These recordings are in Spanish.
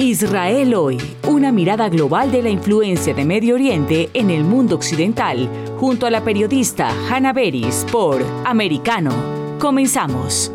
Israel hoy, una mirada global de la influencia de Medio Oriente en el mundo occidental, junto a la periodista Hannah Beris por Americano. Comenzamos.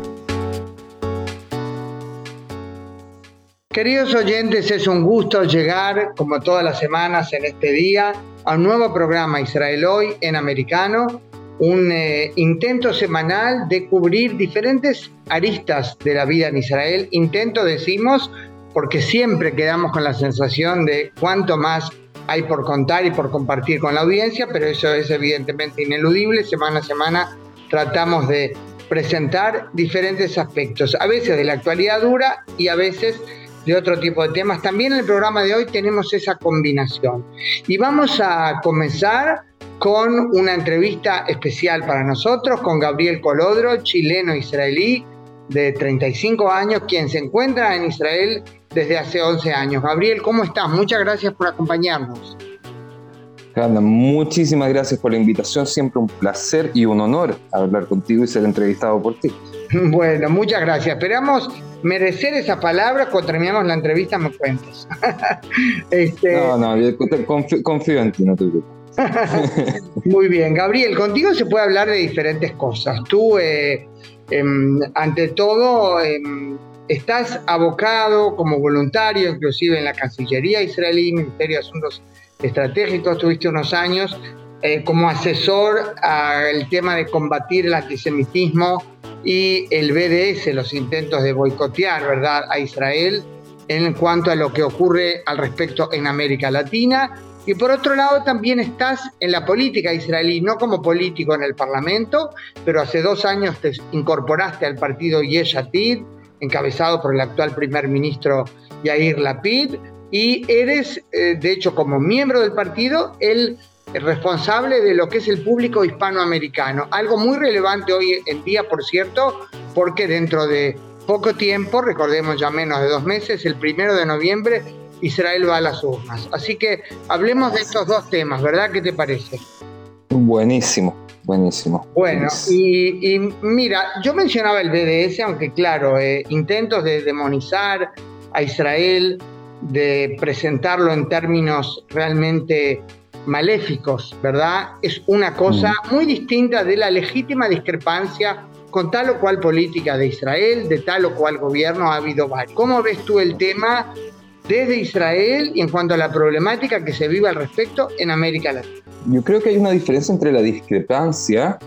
Queridos oyentes, es un gusto llegar, como todas las semanas en este día, a un nuevo programa Israel Hoy en Americano, un eh, intento semanal de cubrir diferentes aristas de la vida en Israel. Intento, decimos, porque siempre quedamos con la sensación de cuánto más hay por contar y por compartir con la audiencia, pero eso es evidentemente ineludible. Semana a semana tratamos de presentar diferentes aspectos, a veces de la actualidad dura y a veces de otro tipo de temas. También en el programa de hoy tenemos esa combinación. Y vamos a comenzar con una entrevista especial para nosotros con Gabriel Colodro, chileno-israelí de 35 años, quien se encuentra en Israel desde hace 11 años. Gabriel, ¿cómo estás? Muchas gracias por acompañarnos. muchísimas gracias por la invitación, siempre un placer y un honor hablar contigo y ser entrevistado por ti. Bueno, muchas gracias. Esperamos merecer esa palabra cuando terminamos la entrevista, me cuentas. este... No, no, confío, en ti, no te preocupes. Muy bien, Gabriel, contigo se puede hablar de diferentes cosas. Tú, eh, em, ante todo, em, estás abocado como voluntario, inclusive en la Cancillería israelí, Ministerio de Asuntos Estratégicos, tuviste unos años eh, como asesor al tema de combatir el antisemitismo y el BDS, los intentos de boicotear ¿verdad? a Israel en cuanto a lo que ocurre al respecto en América Latina. Y por otro lado también estás en la política israelí, no como político en el Parlamento, pero hace dos años te incorporaste al partido Yesh Atid, encabezado por el actual primer ministro Yair Lapid, y eres, eh, de hecho, como miembro del partido, el responsable de lo que es el público hispanoamericano. Algo muy relevante hoy en día, por cierto, porque dentro de poco tiempo, recordemos ya menos de dos meses, el primero de noviembre, Israel va a las urnas. Así que hablemos de estos dos temas, ¿verdad? ¿Qué te parece? Buenísimo. Buenísimo. Bueno, y, mira, yo mencionaba el BDS, aunque claro, eh, intentos de demonizar a Israel, de presentarlo en términos realmente maléficos, ¿verdad? Es una cosa mm. muy distinta de la legítima discrepancia con tal o cual política de Israel, de tal o cual gobierno ha habido varios. ¿Cómo ves tú el tema desde Israel y en cuanto a la problemática que se vive al respecto en América Latina? Yo creo que hay una diferencia entre la discrepancia,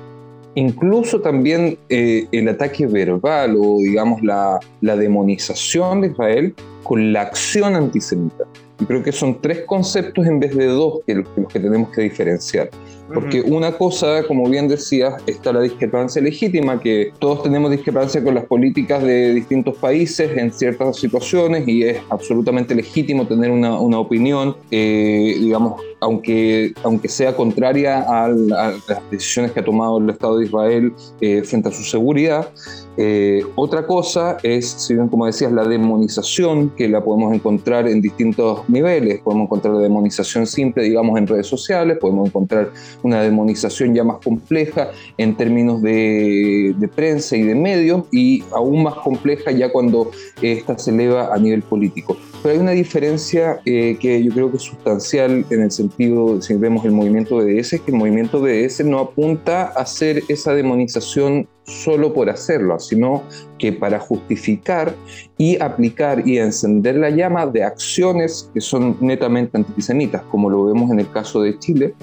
incluso también eh, el ataque verbal o digamos la, la demonización de Israel con la acción antisemita. Y creo que son tres conceptos en vez de dos que los que, tenemos que diferenciar. Porque una cosa, como bien decías, está la discrepancia legítima, que todos tenemos discrepancia con las políticas de distintos países en ciertas situaciones y es absolutamente legítimo tener una, una opinión, eh, digamos, aunque, aunque sea contraria a, las decisiones que ha tomado el Estado de Israel eh, frente a su seguridad. Eh, otra cosa es, si bien como decías, la demonización, que la podemos encontrar en distintos niveles. Podemos encontrar la demonización simple, digamos, en redes sociales, podemos encontrar una demonización ya más compleja en términos de, prensa y de medios, y aún más compleja ya cuando esta se eleva a nivel político. Pero hay una diferencia eh, que yo creo que es sustancial en el sentido, si vemos el movimiento BDS, es que el movimiento BDS no apunta a hacer esa demonización solo por hacerlo, sino que para justificar y aplicar y encender la llama de acciones que son netamente antisemitas, como lo vemos en el caso de Chile,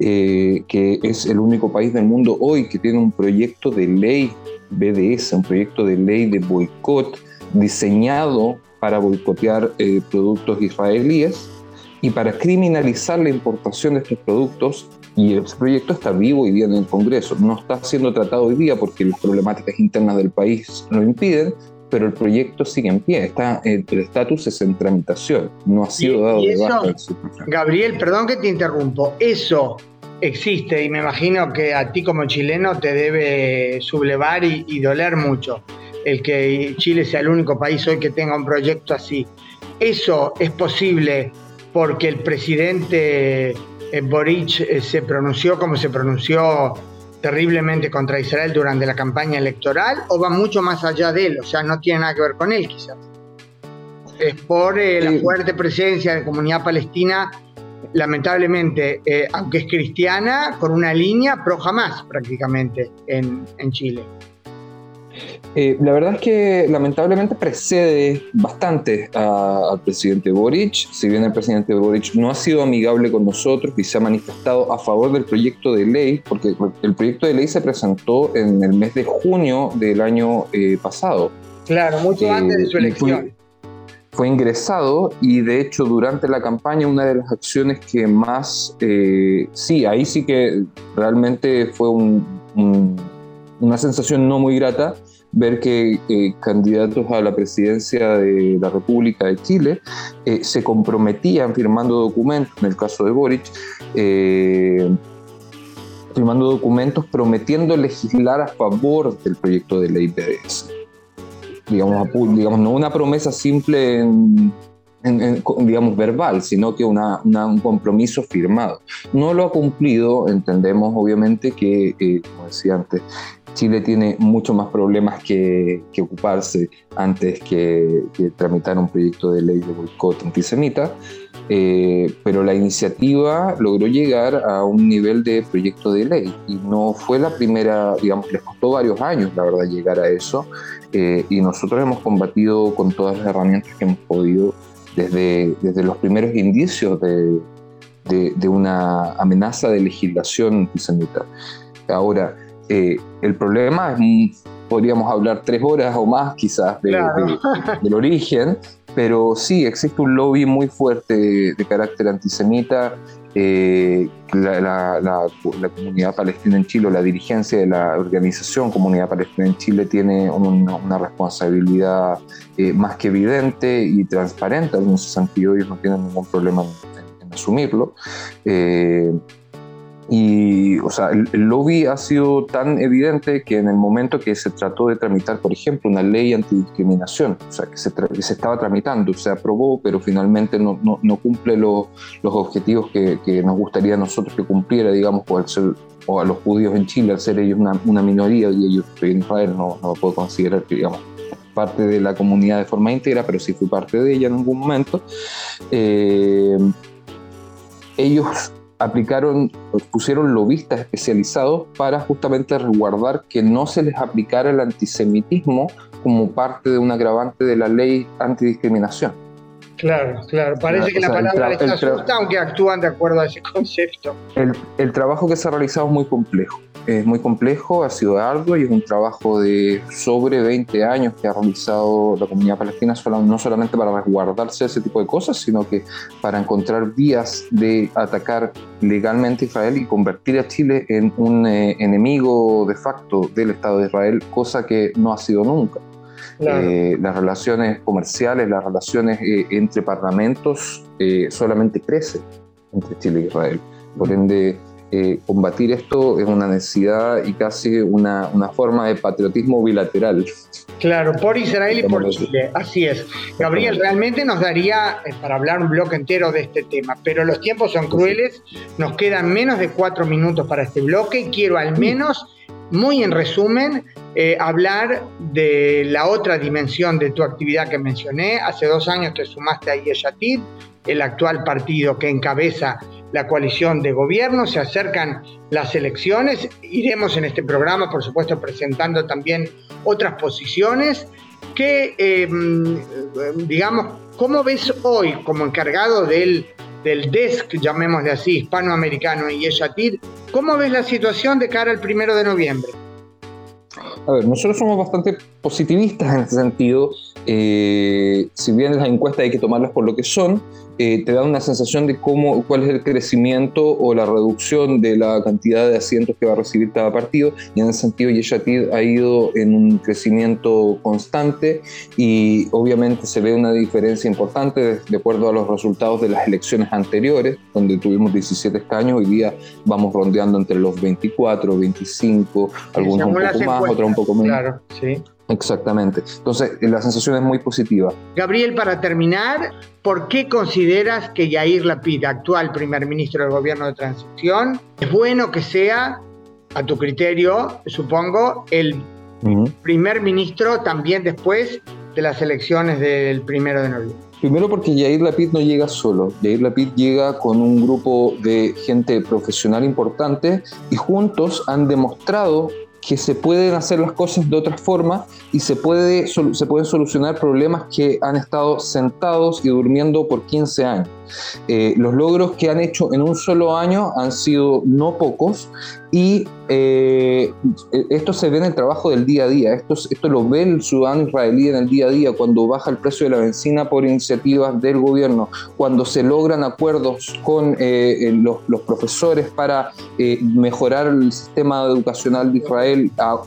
eh, que es el único país del mundo hoy que tiene un proyecto de ley BDS, un proyecto de ley de boicot diseñado para boicotear eh, productos israelíes y para criminalizar la importación de estos productos. Y ese proyecto está vivo hoy día en el Congreso. No está siendo tratado hoy día porque las problemáticas internas del país lo impiden, pero el proyecto sigue en pie. Está, el estatus es en tramitación. No ha sido dado de baja. Gabriel, perdón que te interrumpo. Eso existe y me imagino que a ti como chileno te debe sublevar y doler mucho el que Chile sea el único país hoy que tenga un proyecto así. Eso es posible porque el presidente eh, Boric eh, se pronunció como se pronunció terriblemente contra Israel durante la campaña electoral o va mucho más allá de él, o sea, no tiene nada que ver con él quizás. es por eh, la fuerte presencia de la comunidad palestina, lamentablemente, eh, aunque es cristiana, con una línea pro jamás prácticamente en, en Chile. Eh, la verdad es que lamentablemente precede bastante al presidente Boric. Si bien el presidente Boric no ha sido amigable con nosotros y se ha manifestado a favor del proyecto de ley, porque el proyecto de ley se presentó en el mes de junio del año eh, pasado. Claro, mucho antes de su elección. Fue, ingresado y de hecho durante la campaña una de las acciones que más, eh, sí, ahí sí que realmente fue una sensación no muy grata ver que eh, candidatos a la presidencia de la República de Chile eh, se comprometían firmando documentos, en el caso de Boric, eh, firmando documentos prometiendo legislar a favor del proyecto de ley PDS. Digamos, digamos no una promesa simple en, digamos, verbal, sino que una, un compromiso firmado. No lo ha cumplido, entendemos obviamente que, como decía antes, Chile tiene mucho más problemas que, ocuparse antes que, tramitar un proyecto de ley de boicot antisemita, eh, pero la iniciativa logró llegar a un nivel de proyecto de ley y no fue la primera, digamos, les costó varios años, la verdad, llegar a eso eh, y nosotros hemos combatido con todas las herramientas que hemos podido desde, desde los primeros indicios de, de una amenaza de legislación antisemita. Ahora, eh, el problema es, podríamos hablar tres horas o más quizás del origen, pero sí, existe un lobby muy fuerte de carácter antisemita. Eh, la, comunidad palestina en Chile, la dirigencia de la organización Comunidad Palestina en Chile tiene una, responsabilidad eh, más que evidente y transparente, en ese sentido ellos no tienen ningún problema en, asumirlo. Y, o sea, el, lobby ha sido tan evidente que en el momento que se trató de tramitar, por ejemplo, una ley antidiscriminación, o sea, que se, se estaba tramitando, se aprobó, pero finalmente no, no, no cumple los objetivos que, que, nos gustaría a nosotros que cumpliera, digamos, por o a los judíos en Chile, al ser ellos una, una minoría, y yo estoy en Israel, no, no puedo considerar que, digamos, parte de la comunidad de forma íntegra, pero sí fui parte de ella en algún momento. Eh, ellos aplicaron, pusieron lobistas especializados para justamente resguardar que no se les aplicara el antisemitismo como parte de un agravante de la ley antidiscriminación. Claro, claro. Parece que la palabra les asusta, aunque actúan de acuerdo a ese concepto. El, el trabajo que se ha realizado es muy complejo es muy complejo, ha sido arduo y es un trabajo de sobre 20 años que ha realizado la comunidad palestina, no solamente para resguardarse ese tipo de cosas, sino que para encontrar vías de atacar legalmente a Israel y convertir a Chile en un eh, enemigo de facto del Estado de Israel, cosa que no ha sido nunca. Eh, las relaciones comerciales, las relaciones eh, entre parlamentos solamente crecen entre Chile y Israel. Por ende, eh, combatir esto es una necesidad y casi una, una, forma de patriotismo bilateral. Claro, por Israel y por Chile, así es. Gabriel, realmente nos daría eh, para hablar un bloque entero de este tema, pero los tiempos son crueles, nos quedan menos de cuatro minutos para este bloque y quiero al menos, muy en resumen, eh, hablar de la otra dimensión de tu actividad que mencioné. Hace dos años te sumaste a Yeshatid, el actual partido que encabeza la coalición de gobierno, se acercan las elecciones, iremos en este programa, por supuesto, presentando también otras posiciones que, em, digamos, ¿cómo ves hoy como encargado del, del desk, llamémosle así, hispanoamericano y Yeshatir, cómo ves la situación de cara al primero de noviembre? A ver, nosotros somos bastante positivistas en ese sentido. Eh, si bien las encuestas hay que tomarlas por lo que son, eh, te da una sensación de cómo, cuál es el crecimiento o la reducción de la cantidad de asientos que va a recibir cada partido. Y en ese sentido, Yeshatid ha ido en un crecimiento constante y obviamente se ve una diferencia importante de, acuerdo a los resultados de las elecciones anteriores, donde tuvimos 17 escaños. Hoy día vamos rondeando entre los 24, 25, algunos un poco más, otros un poco menos. Claro, sí. Exactamente. Entonces, la sensación es muy positiva. Gabriel, para terminar, ¿por qué consideras que Yair Lapid, actual primer ministro del gobierno de transición, es bueno que sea, a tu criterio, supongo, el primer ministro también después de las elecciones del primero de noviembre? Primero porque Yair Lapid no llega solo. Yair Lapid llega con un grupo de gente profesional importante y juntos han demostrado que se pueden hacer las cosas de otra forma y se, puede, se pueden solucionar problemas que han estado sentados y durmiendo por 15 años. Eh, los logros que han hecho en un solo año han sido no pocos y eh, esto se ve en el trabajo del día a día, esto, esto lo ve el ciudadano israelí en el día a día, cuando baja el precio de la benzina por iniciativas del gobierno, cuando se logran acuerdos con eh, los, los, profesores para mejorar el sistema educacional de Israel a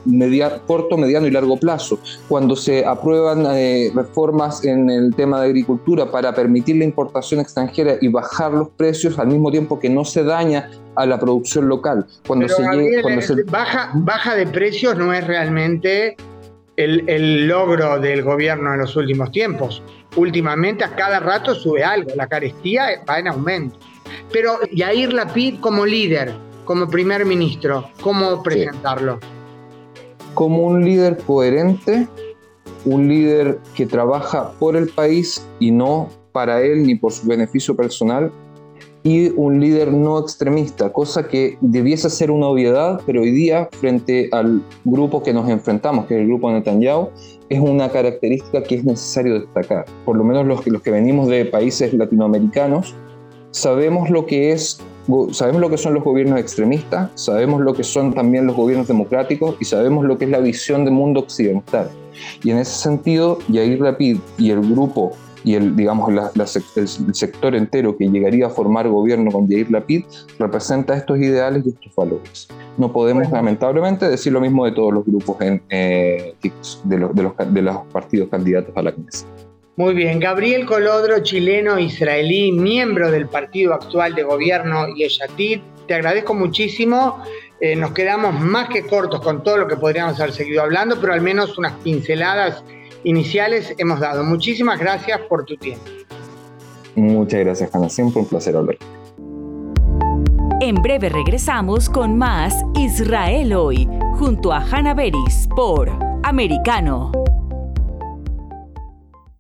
corto, mediano y largo plazo, cuando se aprueban reformas en el tema de agricultura para permitir la importación extranjera y bajar los precios al mismo tiempo que no se daña a la producción local. Cuando, se, eh, Baja, baja de precios no es realmente el, logro del gobierno en los últimos tiempos. Últimamente a cada rato sube algo, la carestía va en aumento. Pero Yair Lapid como líder, como primer ministro, ¿cómo presentarlo? Como un líder coherente, un líder que trabaja por el país y no para él ni por su beneficio personal y un líder no extremista, cosa que debiese ser una obviedad, pero hoy día frente al grupo que nos enfrentamos, que es el grupo Netanyahu, es una característica que es necesario destacar. Por lo menos los que, los que venimos de países latinoamericanos, sabemos lo que es sabemos lo que son los gobiernos extremistas, sabemos lo que son también los gobiernos democráticos y sabemos lo que es la visión del mundo occidental. Y en ese sentido, Yair Rapid y el grupo y el, digamos, el sector entero que llegaría a formar gobierno con Jair Lapid representa estos ideales y estos valores. No podemos lamentablemente decir lo mismo de todos los grupos en, eh, de, los, de, los, de los partidos candidatos a la Knesset. Muy bien, Gabriel Colodro, chileno israelí, miembro del partido actual de gobierno Yeshatid, te agradezco muchísimo. Eh, nos quedamos más que cortos con todo lo que podríamos haber seguido hablando, pero al menos unas pinceladas iniciales hemos dado. Muchísimas gracias por tu tiempo. Muchas gracias, Hanna. Siempre un placer hablar. En breve regresamos con más Israel hoy, junto a Hanna Beris por Americano.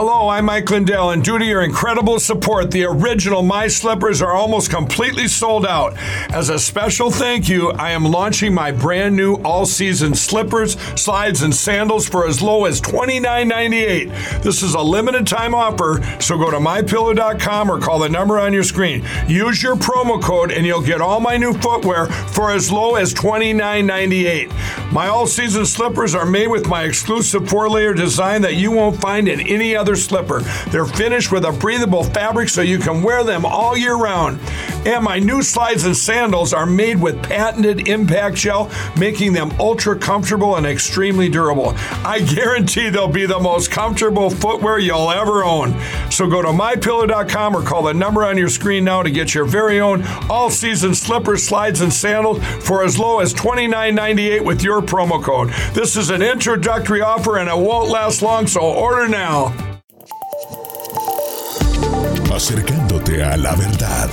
Hello, I'm Mike Lindell, and due to your incredible support, the original My Slippers are almost completely sold out. As a special thank you, I am launching my brand new all season slippers, slides, and sandals for as low as $29.98. This is a limited time offer, so go to mypillow.com or call the number on your screen. Use your promo code, and you'll get all my new footwear for as low as $29.98. My all season slippers are made with my exclusive four layer design that you won't find in any other slipper. They're finished with a breathable fabric so you can wear them all year round. And my new slides and sandals are made with patented impact gel, making them ultra comfortable and extremely durable. I guarantee they'll be the most comfortable footwear you'll ever own. So go to mypillow.com or call the number on your screen now to get your very own all season slippers, slides, and sandals for as low as $29.98 with your promo code. This is an introductory offer and it won't last long, so order now. Acercándote a la verdad.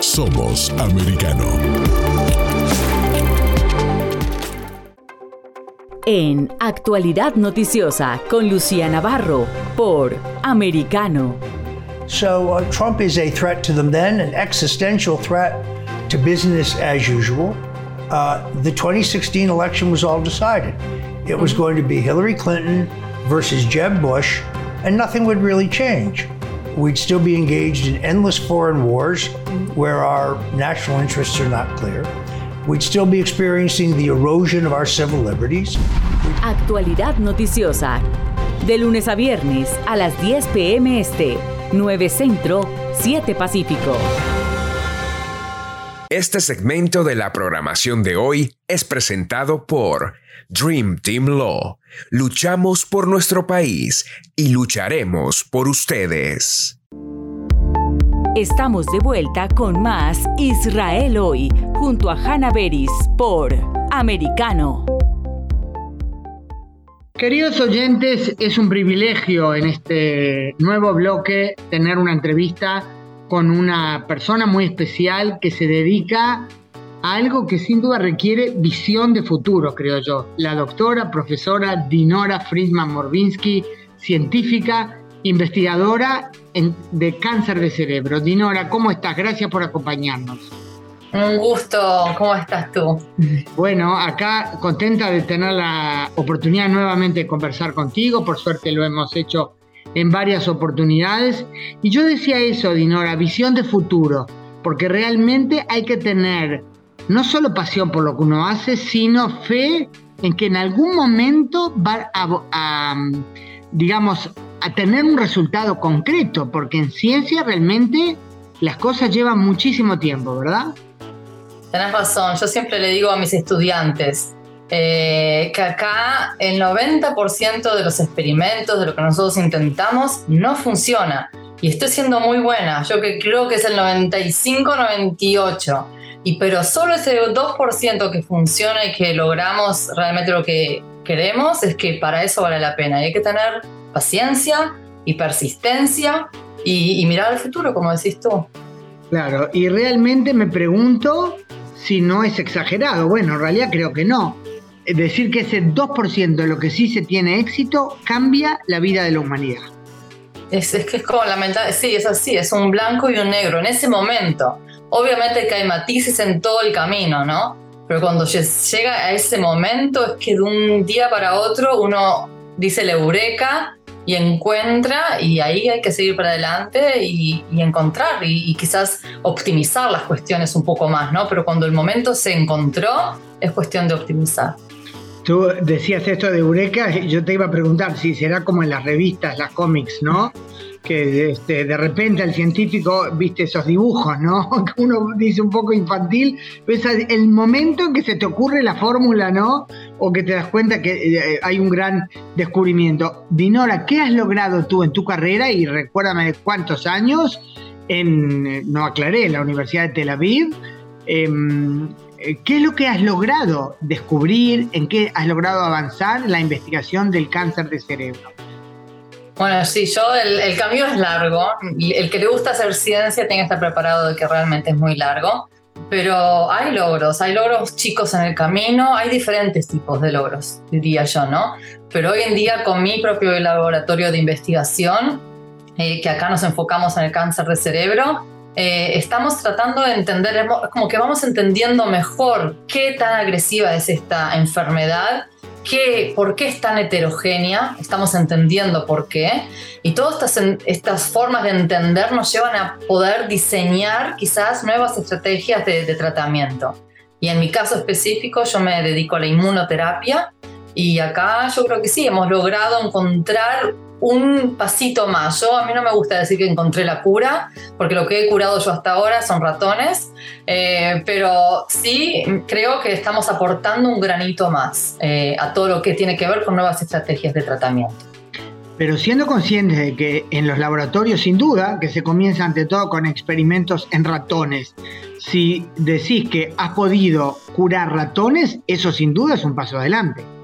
Somos americano. En Actualidad Noticiosa con Lucía Navarro por Americano. So uh, Trump is a threat to them then, an existential threat to business as usual. Uh, the 2016 election was all decided. It was going to be Hillary Clinton versus Jeb Bush, and nothing would really change. We'd still be engaged in endless foreign wars where our national interests are not clear. We'd still be experiencing the erosion of our civil liberties. Actualidad noticiosa. De lunes a viernes a las 10 p.m. Este, 9 Centro, 7 Pacífico. Este segmento de la programación de hoy es presentado por Dream Team Law. Luchamos por nuestro país y lucharemos por ustedes. Estamos de vuelta con más Israel hoy, junto a Hannah Beris por Americano. Queridos oyentes, es un privilegio en este nuevo bloque tener una entrevista con una persona muy especial que se dedica a algo que sin duda requiere visión de futuro, creo yo. La doctora, profesora Dinora Friedman Morbinsky, científica, investigadora de cáncer de cerebro. Dinora, ¿cómo estás? Gracias por acompañarnos. Un gusto, ¿cómo estás tú? Bueno, acá contenta de tener la oportunidad nuevamente de conversar contigo, por suerte lo hemos hecho en varias oportunidades. Y yo decía eso, Dinora, visión de futuro, porque realmente hay que tener no solo pasión por lo que uno hace, sino fe en que en algún momento va a, digamos, a tener un resultado concreto, porque en ciencia realmente las cosas llevan muchísimo tiempo, ¿verdad? Tenés razón, yo siempre le digo a mis estudiantes eh, que acá el 90% de los experimentos, de lo que nosotros intentamos, no funciona. Y estoy siendo muy buena, yo que creo que es el 95-98. Y pero solo ese 2% que funciona y que logramos realmente lo que queremos, es que para eso vale la pena. Y hay que tener paciencia y persistencia y, y mirar al futuro, como decís tú. Claro, y realmente me pregunto si no es exagerado. Bueno, en realidad creo que no. Es decir que ese 2% de lo que sí se tiene éxito cambia la vida de la humanidad. Es, que es como lamentable, sí, es así, es un blanco y un negro en ese momento. Obviamente que hay matices en todo el camino, ¿no? Pero cuando llega a ese momento es que de un día para otro uno dice la eureka y encuentra y ahí hay que seguir para adelante y, encontrar y, quizás optimizar las cuestiones un poco más, ¿no? Pero cuando el momento se encontró, es cuestión de optimizar. Tú decías esto de Eureka, yo te iba a preguntar si será como en las revistas, las cómics, ¿no? Que este, de repente al científico, viste esos dibujos, ¿no? Que uno dice un poco infantil, pero es el momento en que se te ocurre la fórmula, ¿no? O que te das cuenta que eh, hay un gran descubrimiento. Dinora, ¿qué has logrado tú en tu carrera? Y recuérdame cuántos años en, eh, no aclaré, en la Universidad de Tel Aviv. Em, eh, ¿Qué es lo que has logrado descubrir? ¿En qué has logrado avanzar la investigación del cáncer de cerebro? Bueno, sí, yo el, camino es largo. El que le gusta hacer ciencia tiene que estar preparado de que realmente es muy largo. Pero hay logros, hay logros chicos en el camino, hay diferentes tipos de logros, diría yo, ¿no? Pero hoy en día con mi propio laboratorio de investigación, eh, que acá nos enfocamos en el cáncer de cerebro, eh, estamos tratando de entender, como que vamos entendiendo mejor qué tan agresiva es esta enfermedad por qué es tan heterogénea, estamos entendiendo por qué, y todas estas, estas formas de entender nos llevan a poder diseñar quizás nuevas estrategias de, de tratamiento. Y en mi caso específico yo me dedico a la inmunoterapia y acá yo creo que sí, hemos logrado encontrar un pasito más. Yo a mí no me gusta decir que encontré la cura, porque lo que he curado yo hasta ahora son ratones, eh, pero sí creo que estamos aportando un granito más eh, a todo lo que tiene que ver con nuevas estrategias de tratamiento. Pero siendo conscientes de que en los laboratorios, sin duda, que se comienza ante todo con experimentos en ratones, si decís que has podido curar ratones, eso sin duda es un paso adelante.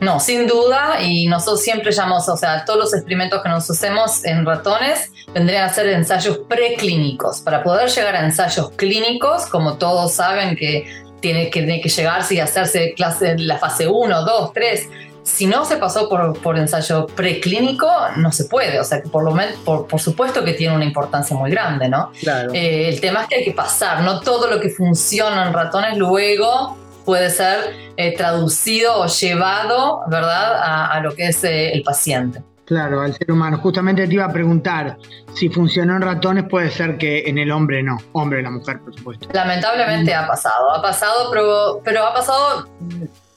No, sin duda, y nosotros siempre llamamos, o sea, todos los experimentos que nos hacemos en ratones vendrían a ser ensayos preclínicos. Para poder llegar a ensayos clínicos, como todos saben que tiene que, tiene que llegarse y hacerse clase en la fase 1, 2, 3, si no se pasó por, por ensayo preclínico, no se puede. O sea, que por, lo menos, por, supuesto que tiene una importancia muy grande, ¿no? Claro. Eh, el tema es que hay que pasar, no todo lo que funciona en ratones luego puede ser eh, traducido o llevado, ¿verdad?, a, lo que es eh, el paciente. Claro, al ser humano. Justamente te iba a preguntar, si funcionó en ratones, puede ser que en el hombre no. Hombre, la mujer, por supuesto. Lamentablemente ha pasado, ha pasado, pero, pero ha pasado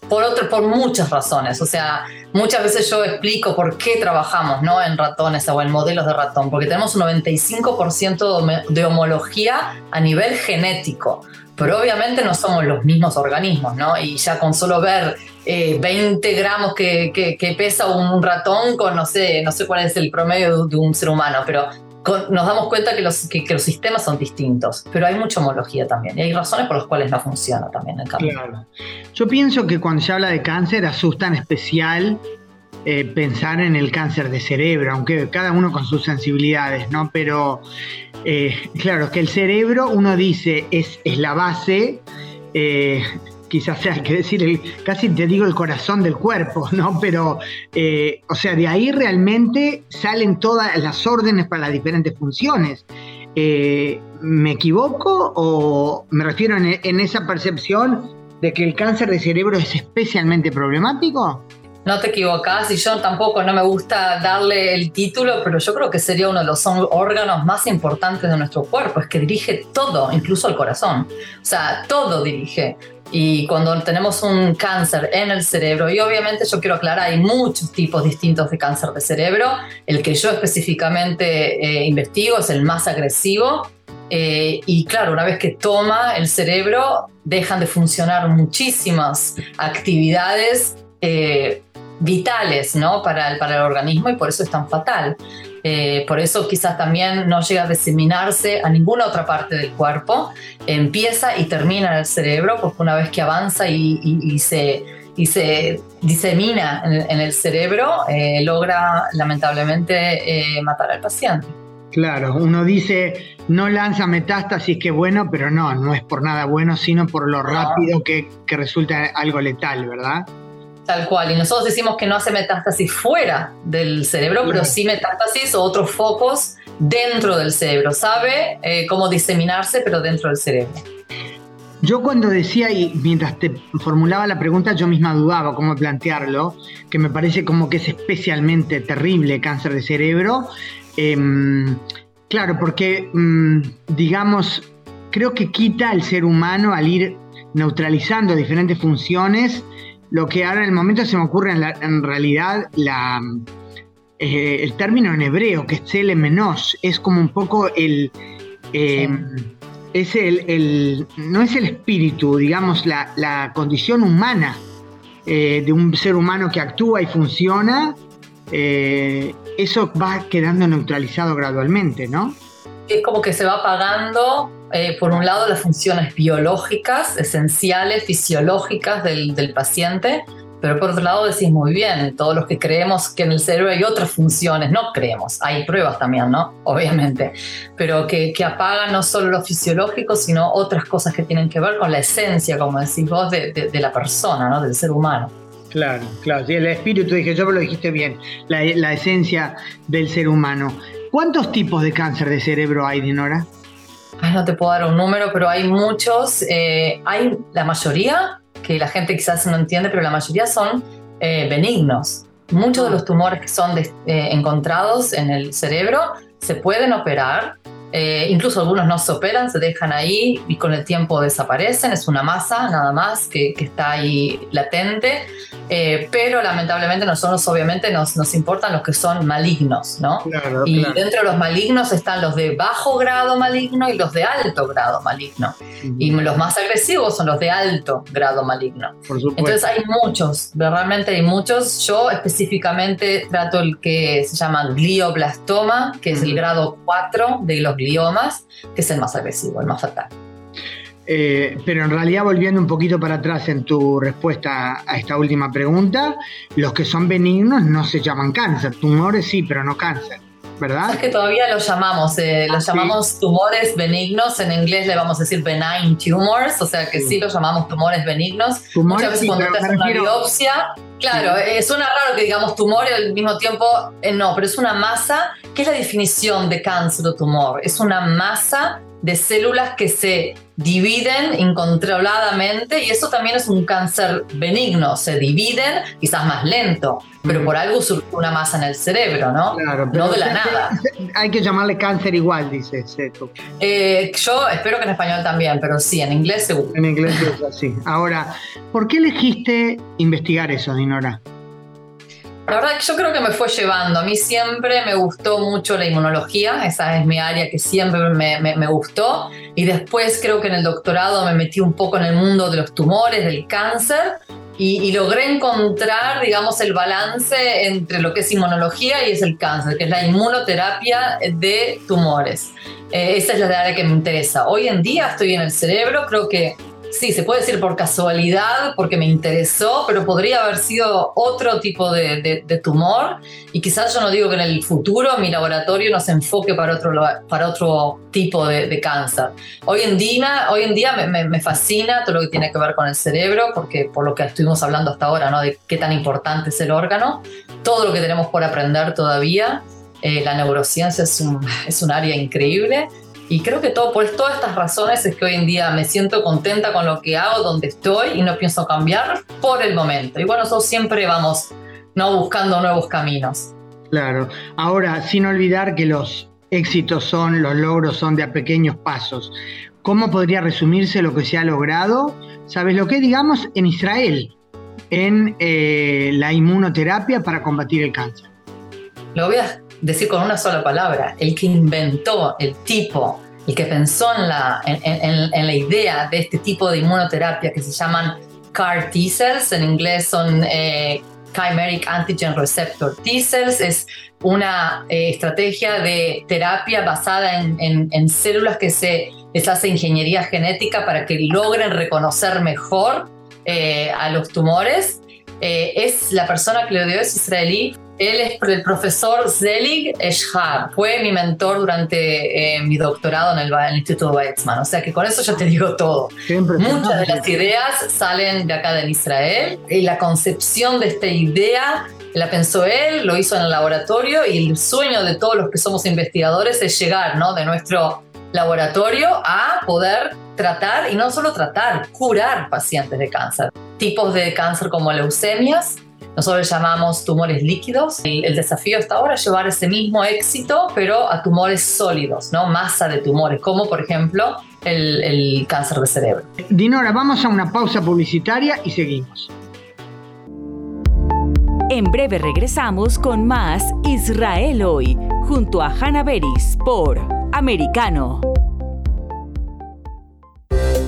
por, otro, por muchas razones. O sea, muchas veces yo explico por qué trabajamos ¿no? en ratones o en modelos de ratón, porque tenemos un 95% de homología a nivel genético pero obviamente no somos los mismos organismos, ¿no? Y ya con solo ver 20 eh, gramos que, pesa un ratón con, no sé, no sé cuál es el promedio de, un ser humano, pero nos damos cuenta que los, que, los sistemas son distintos, pero hay mucha homología también y hay razones por las cuales no funciona también el cambio. Claro. Yo pienso que cuando se habla de cáncer asusta en especial eh, pensar en el cáncer de cerebro, aunque cada uno con sus sensibilidades, ¿no? Pero eh, claro, que el cerebro, uno dice, es, la base, eh, quizás sea que decir, casi te digo el corazón del cuerpo, ¿no? Pero, o sea, de ahí realmente salen todas las órdenes para las diferentes funciones. ¿Me equivoco o me refiero en esa percepción de que el cáncer de cerebro es especialmente problemático? No te equivocas y yo tampoco no me gusta darle el título, pero yo creo que sería uno de los órganos más importantes de nuestro cuerpo, es que dirige todo, incluso el corazón. O sea, todo dirige. Y cuando tenemos un cáncer en el cerebro, y obviamente yo quiero aclarar, hay muchos tipos distintos de cáncer de cerebro, el que yo específicamente eh, investigo es el más agresivo, eh, y claro, una vez que toma el cerebro, dejan de funcionar muchísimas actividades eh, vitales ¿no? para, el, para el organismo y por eso es tan fatal. Eh, por eso quizás también no llega a diseminarse a ninguna otra parte del cuerpo, empieza y termina en el cerebro, porque una vez que avanza y, se, y se disemina en, el cerebro, eh, logra lamentablemente eh, matar al paciente. Claro, uno dice no lanza metástasis, que bueno, pero no, no es por nada bueno, sino por lo rápido que, que resulta algo letal, ¿verdad? Tal cual. Y nosotros decimos que no hace metástasis fuera del cerebro, pero sí metástasis o otros focos dentro del cerebro. Sabe eh, cómo diseminarse, pero dentro del cerebro. Yo cuando decía, y mientras te formulaba la pregunta, yo misma dudaba cómo plantearlo, que me parece como que es especialmente terrible cáncer de cerebro. Em, claro, porque, mm, digamos, creo que quita al ser humano al ir neutralizando diferentes funciones lo que ahora en el momento se me ocurre en, realidad la, eh, el término en hebreo, que es Tzele Menos, es como un poco el... Eh, es el, no es el espíritu, digamos, la, condición humana eh, de un ser humano que actúa y funciona, eso va quedando neutralizado gradualmente, ¿no? Es como que se va apagando eh, por un lado, las funciones biológicas, esenciales, fisiológicas del, del, paciente, pero por otro lado decís muy bien, todos los que creemos que en el cerebro hay otras funciones, no creemos, hay pruebas también, ¿no? Obviamente, pero que, que apagan no solo lo fisiológico, sino otras cosas que tienen que ver con la esencia, como decís vos, de, de, la persona, ¿no? Del ser humano. Claro, claro, sí, el espíritu, dije yo, lo dijiste bien, la, la esencia del ser humano. ¿Cuántos tipos de cáncer de cerebro hay, Dinora? No te puedo dar un número, pero hay muchos. Eh, hay la mayoría, que la gente quizás no entiende, pero la mayoría son eh, benignos. Muchos de los tumores que son eh, encontrados en el cerebro se pueden operar. Incluso algunos no se operan, se dejan ahí y con el tiempo desaparecen. Es una masa nada más que, que está ahí latente. Eh, pero lamentablemente nosotros obviamente nos, nos, importan los que son malignos, ¿no? y dentro de los malignos están los de bajo grado maligno y los de alto grado maligno. Y los más agresivos son los de alto grado maligno. Entonces hay muchos, realmente hay muchos. Yo específicamente trato el que se llama glioblastoma, que es el grado 4 de los gliomas, que es el más agresivo, el más fatal. Eh, pero en realidad, volviendo un poquito para atrás en tu respuesta a esta última pregunta, los que son benignos no se llaman cáncer, tumores sí, pero no cáncer. ¿Verdad? Es que todavía los llamamos, eh, los ah, llamamos tumores benignos, en inglés le vamos a decir benign tumors, o sea que sí, los llamamos tumores benignos. Muchas veces cuando te hacen una biopsia, claro, eh, suena raro que digamos tumor y al mismo tiempo no, pero es una masa, ¿qué es la definición de cáncer o tumor? Es una masa de células que se dividen incontroladamente y eso también es un cáncer benigno, se dividen quizás más lento, pero por algo surge una masa en el cerebro, ¿no? Claro, no de la nada. Hay que llamarle cáncer igual, dice Seto. Eh, yo espero que en español también, pero sí, en inglés seguro. En inglés es así. Ahora, ¿por qué elegiste investigar eso, Dinora? La verdad que yo creo que me fue llevando. A mí siempre me gustó mucho la inmunología, esa es mi área que siempre me, me, gustó. Y después creo que en el doctorado me metí un poco en el mundo de los tumores, del cáncer, y, logré encontrar, digamos, el balance entre lo que es inmunología y es el cáncer, que es la inmunoterapia de tumores. Eh, esa es la área que me interesa. Hoy en día estoy en el cerebro, creo que sí, se puede decir por casualidad, porque me interesó, pero podría haber sido otro tipo de, tumor. Y quizás yo no digo que en el futuro mi laboratorio no se enfoque para otro, para otro tipo de, cáncer. Hoy en día, hoy en día me, fascina todo lo que tiene que ver con el cerebro, porque por lo que estuvimos hablando hasta ahora, ¿no? de qué tan importante es el órgano, todo lo que tenemos por aprender todavía. Eh, la neurociencia es un, es un área increíble y creo que todo, por todas estas razones es que hoy en día me siento contenta con lo que hago, donde estoy y no pienso cambiar por el momento. Y bueno, nosotros siempre vamos no buscando nuevos caminos. Claro. Ahora, sin olvidar que los éxitos son, los logros son de a pequeños pasos. ¿Cómo podría resumirse lo que se ha logrado? ¿Sabes lo que digamos en Israel en eh, la inmunoterapia para combatir el cáncer? Lo voy a decir con una sola palabra, el que inventó, el tipo, el que pensó en la, en, la idea de este tipo de inmunoterapia que se llaman CAR T-cells, en inglés son eh, Chimeric Antigen Receptor T-cells, es una eh, estrategia de terapia basada en, células que se les hace ingeniería genética para que logren reconocer mejor eh, a los tumores. es la persona que lo dio, es israelí, él es el profesor Zelig Eshar. Fue mi mentor durante eh, mi doctorado en el, Instituto Weizmann. O sea que con eso ya te digo todo. Muchas de las ideas salen de acá de Israel. Y la concepción de esta idea la pensó él, lo hizo en el laboratorio y el sueño de todos los que somos investigadores es llegar ¿no? de nuestro laboratorio a poder tratar, y no solo tratar, curar pacientes de cáncer. Tipos de cáncer como leucemias, nosotros llamamos tumores líquidos. El, desafío hasta ahora es llevar ese mismo éxito, pero a tumores sólidos, ¿no? Masa de tumores, como por ejemplo el, el cáncer de cerebro. Dinora, vamos a una pausa publicitaria y seguimos. En breve regresamos con más Israel hoy, junto a Hanna Beris por Americano.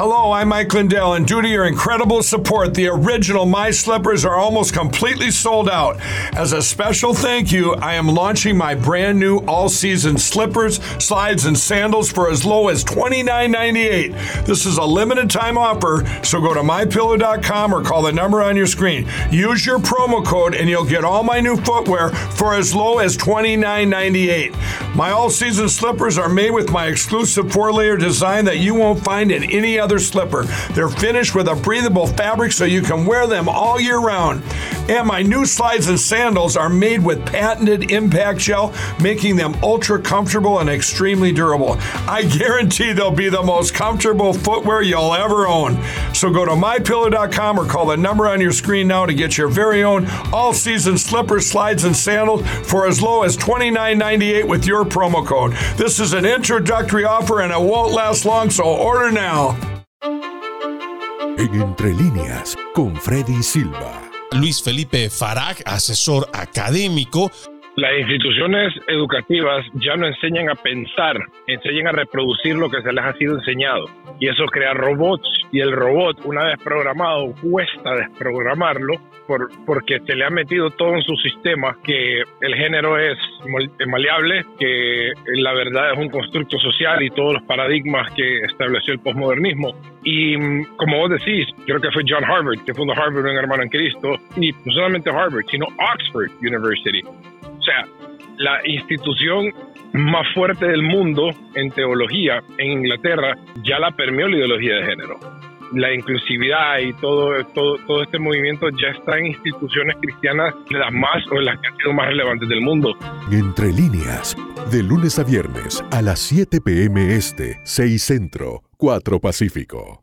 Hello, I'm Mike Lindell, and due to your incredible support, the original My Slippers are almost completely sold out. As a special thank you, I am launching my brand new all season slippers, slides, and sandals for as low as $29.98. This is a limited time offer, so go to mypillow.com or call the number on your screen. Use your promo code, and you'll get all my new footwear for as low as $29.98. My all season slippers are made with my exclusive four layer design that you won't find in any other leather slipper. They're finished with a breathable fabric so you can wear them all year round. And my new slides and sandals are made with patented impact gel, making them ultra comfortable and extremely durable. I guarantee they'll be the most comfortable footwear you'll ever own. So go to mypillow.com or call the number on your screen now to get your very own all season slippers, slides, and sandals for as low as $29.98 with your promo code. This is an introductory offer and it won't last long, so order now. En Entre Líneas, con Freddy Silva. Luis Felipe Farag, asesor académico. Las instituciones educativas ya no enseñan a pensar, enseñan a reproducir lo que se les ha sido enseñado. Y eso crea robots. Y el robot, una vez programado, cuesta desprogramarlo por, porque se le ha metido todo en su sistema que el género es maleable, que la verdad es un constructo social y todos los paradigmas que estableció el posmodernismo. Y mm, como vos decís, creo que fue John Harvard, que fundó Harvard, un hermano en Cristo, y no solamente Harvard, sino Oxford University. O sea, la institución más fuerte del mundo en teología en Inglaterra ya la permeó la ideología de género la inclusividad y todo, todo, todo este movimiento ya está en instituciones cristianas de las más o las que han sido más relevantes del mundo. Entre líneas, de lunes a viernes a las 7 p.m. Este, 6 Centro, 4 Pacífico.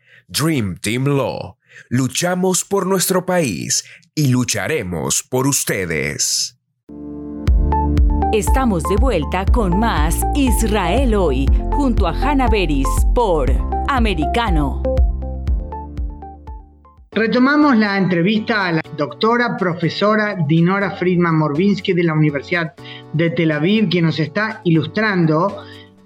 Dream Team Law. Luchamos por nuestro país y lucharemos por ustedes. Estamos de vuelta con más Israel hoy, junto a Hanna Beris por Americano. Retomamos la entrevista a la doctora profesora Dinora Friedman Morbinsky de la Universidad de Tel Aviv, quien nos está ilustrando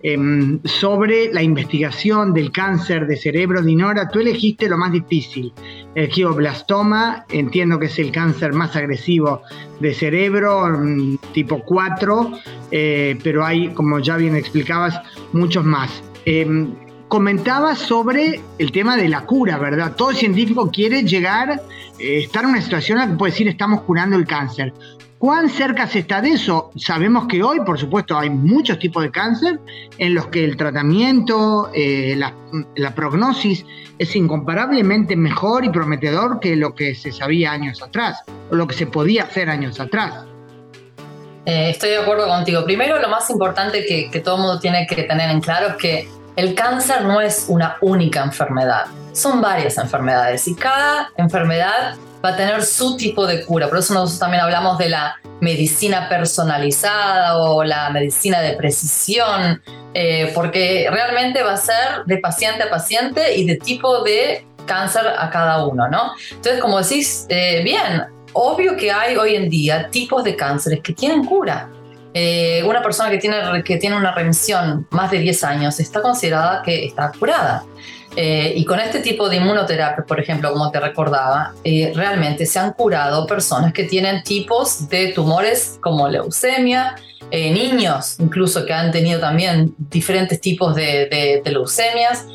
em, sobre la investigación del cáncer de cerebro. Dinora, tú elegiste lo más difícil, el glioblastoma, entiendo que es el cáncer más agresivo de cerebro, mm, tipo 4, eh, pero hay, como ya bien explicabas, muchos más. Em, comentaba sobre el tema de la cura, ¿verdad? Todo científico quiere llegar, eh, estar en una situación en la que puede decir estamos curando el cáncer. ¿Cuán cerca se está de eso? Sabemos que hoy, por supuesto, hay muchos tipos de cáncer en los que el tratamiento, eh, la, prognosis es incomparablemente mejor y prometedor que lo que se sabía años atrás, o lo que se podía hacer años atrás. Eh, estoy de acuerdo contigo. Primero, lo más importante que, que todo mundo tiene que tener en claro es que el cáncer no es una única enfermedad, son varias enfermedades y cada enfermedad va a tener su tipo de cura. Por eso nosotros también hablamos de la medicina personalizada o la medicina de precisión, eh, porque realmente va a ser de paciente a paciente y de tipo de cáncer a cada uno, ¿no? Entonces, como decís, eh, bien, obvio que hay hoy en día tipos de cánceres que tienen cura. Eh, una persona que tiene, que tiene una remisión más de 10 años está considerada que está curada. Eh, y con este tipo de inmunoterapia, por ejemplo, como te recordaba, eh, realmente se han curado personas que tienen tipos de tumores como leucemia, niños incluso que han tenido también diferentes tipos de, leucemias.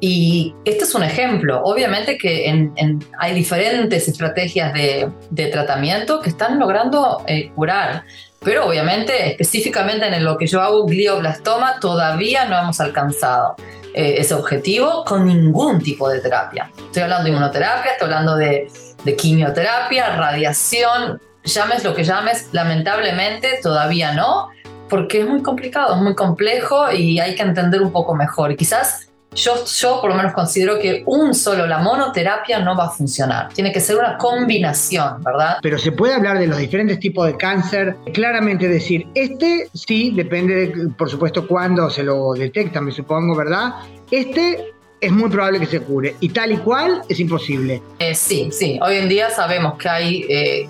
Y este es un ejemplo. Obviamente que hay diferentes estrategias de, de, tratamiento que están logrando curar. Pero obviamente, específicamente en lo que yo hago, glioblastoma, todavía no hemos alcanzado eh, ese objetivo con ningún tipo de terapia. Estoy hablando de inmunoterapia, estoy hablando de, quimioterapia, radiación, llames lo que llames, lamentablemente todavía no, porque es muy complicado, es muy complejo y hay que entender un poco mejor. Quizás yo, yo por lo menos considero que un solo, la monoterapia, no va a funcionar. Tiene que ser una combinación, ¿verdad? Pero se puede hablar de los diferentes tipos de cáncer, claramente decir, este sí, depende, de, por supuesto, cuándo se lo detecta, me supongo, ¿verdad? Este es muy probable que se cure y tal y cual es imposible. Eh, sí, sí. Hoy en día sabemos que hay eh,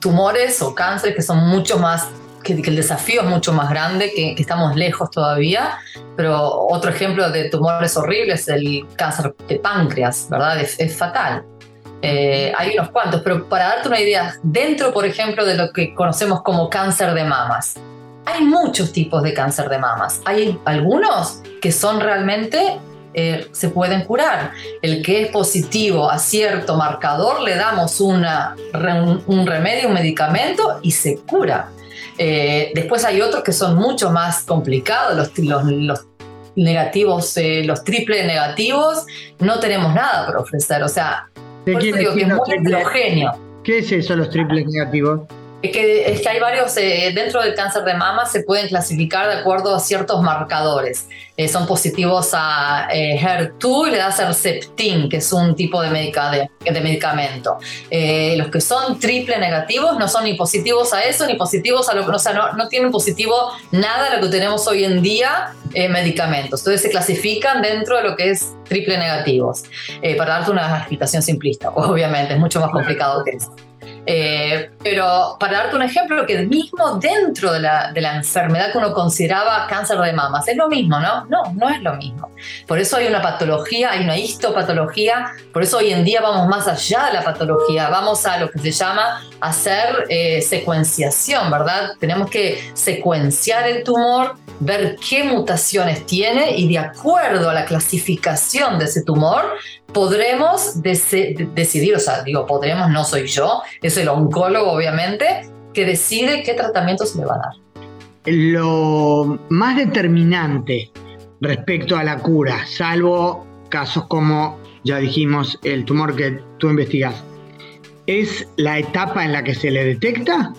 tumores o cánceres que son mucho más que, el desafío es mucho más grande, que, estamos lejos todavía, pero otro ejemplo de tumores horribles es el cáncer de páncreas, ¿verdad? Es, fatal. Eh, hay unos cuantos, pero para darte una idea, dentro, por ejemplo, de lo que conocemos como cáncer de mamas, hay muchos tipos de cáncer de mamas. Hay algunos que son realmente eh, se pueden curar. El que es positivo a cierto marcador, le damos una, un, remedio, un medicamento y se cura. Eh, después hay otros que son mucho más complicados, los, los, negativos, eh, los triple negativos, no tenemos nada por ofrecer. O sea, por eso digo que es muy heterogéneo. ¿Qué es eso, los triples negativos? Que, es que hay varios, eh, dentro del cáncer de mama se pueden clasificar de acuerdo a ciertos marcadores. Eh, son positivos a eh, HER2 y le das Herceptin, que es un tipo de, de, medicamento. los que son triple negativos no son ni positivos a eso, ni positivos a lo que, o sea, no, no tienen positivo nada de lo que tenemos hoy en día medicamentos. Entonces se clasifican dentro de lo que es triple negativos. para darte una explicación simplista, obviamente, es mucho más complicado que eso. Eh, pero para darte un ejemplo, que mismo dentro de la, de la, enfermedad que uno consideraba cáncer de mamas, es lo mismo, ¿no? No, no es lo mismo. Por eso hay una patología, hay una histopatología, por eso hoy en día vamos más allá de la patología, vamos a lo que se llama hacer eh, secuenciación, ¿verdad? Tenemos que secuenciar el tumor, ver qué mutaciones tiene y de acuerdo a la clasificación de ese tumor, podremos decidir, o sea, digo, podremos, no soy yo, es el oncólogo obviamente, que decide qué tratamiento se le va a dar. Lo más determinante respecto a la cura, salvo casos como, ya dijimos, el tumor que tú investigas, ¿es la etapa en la que se le detecta?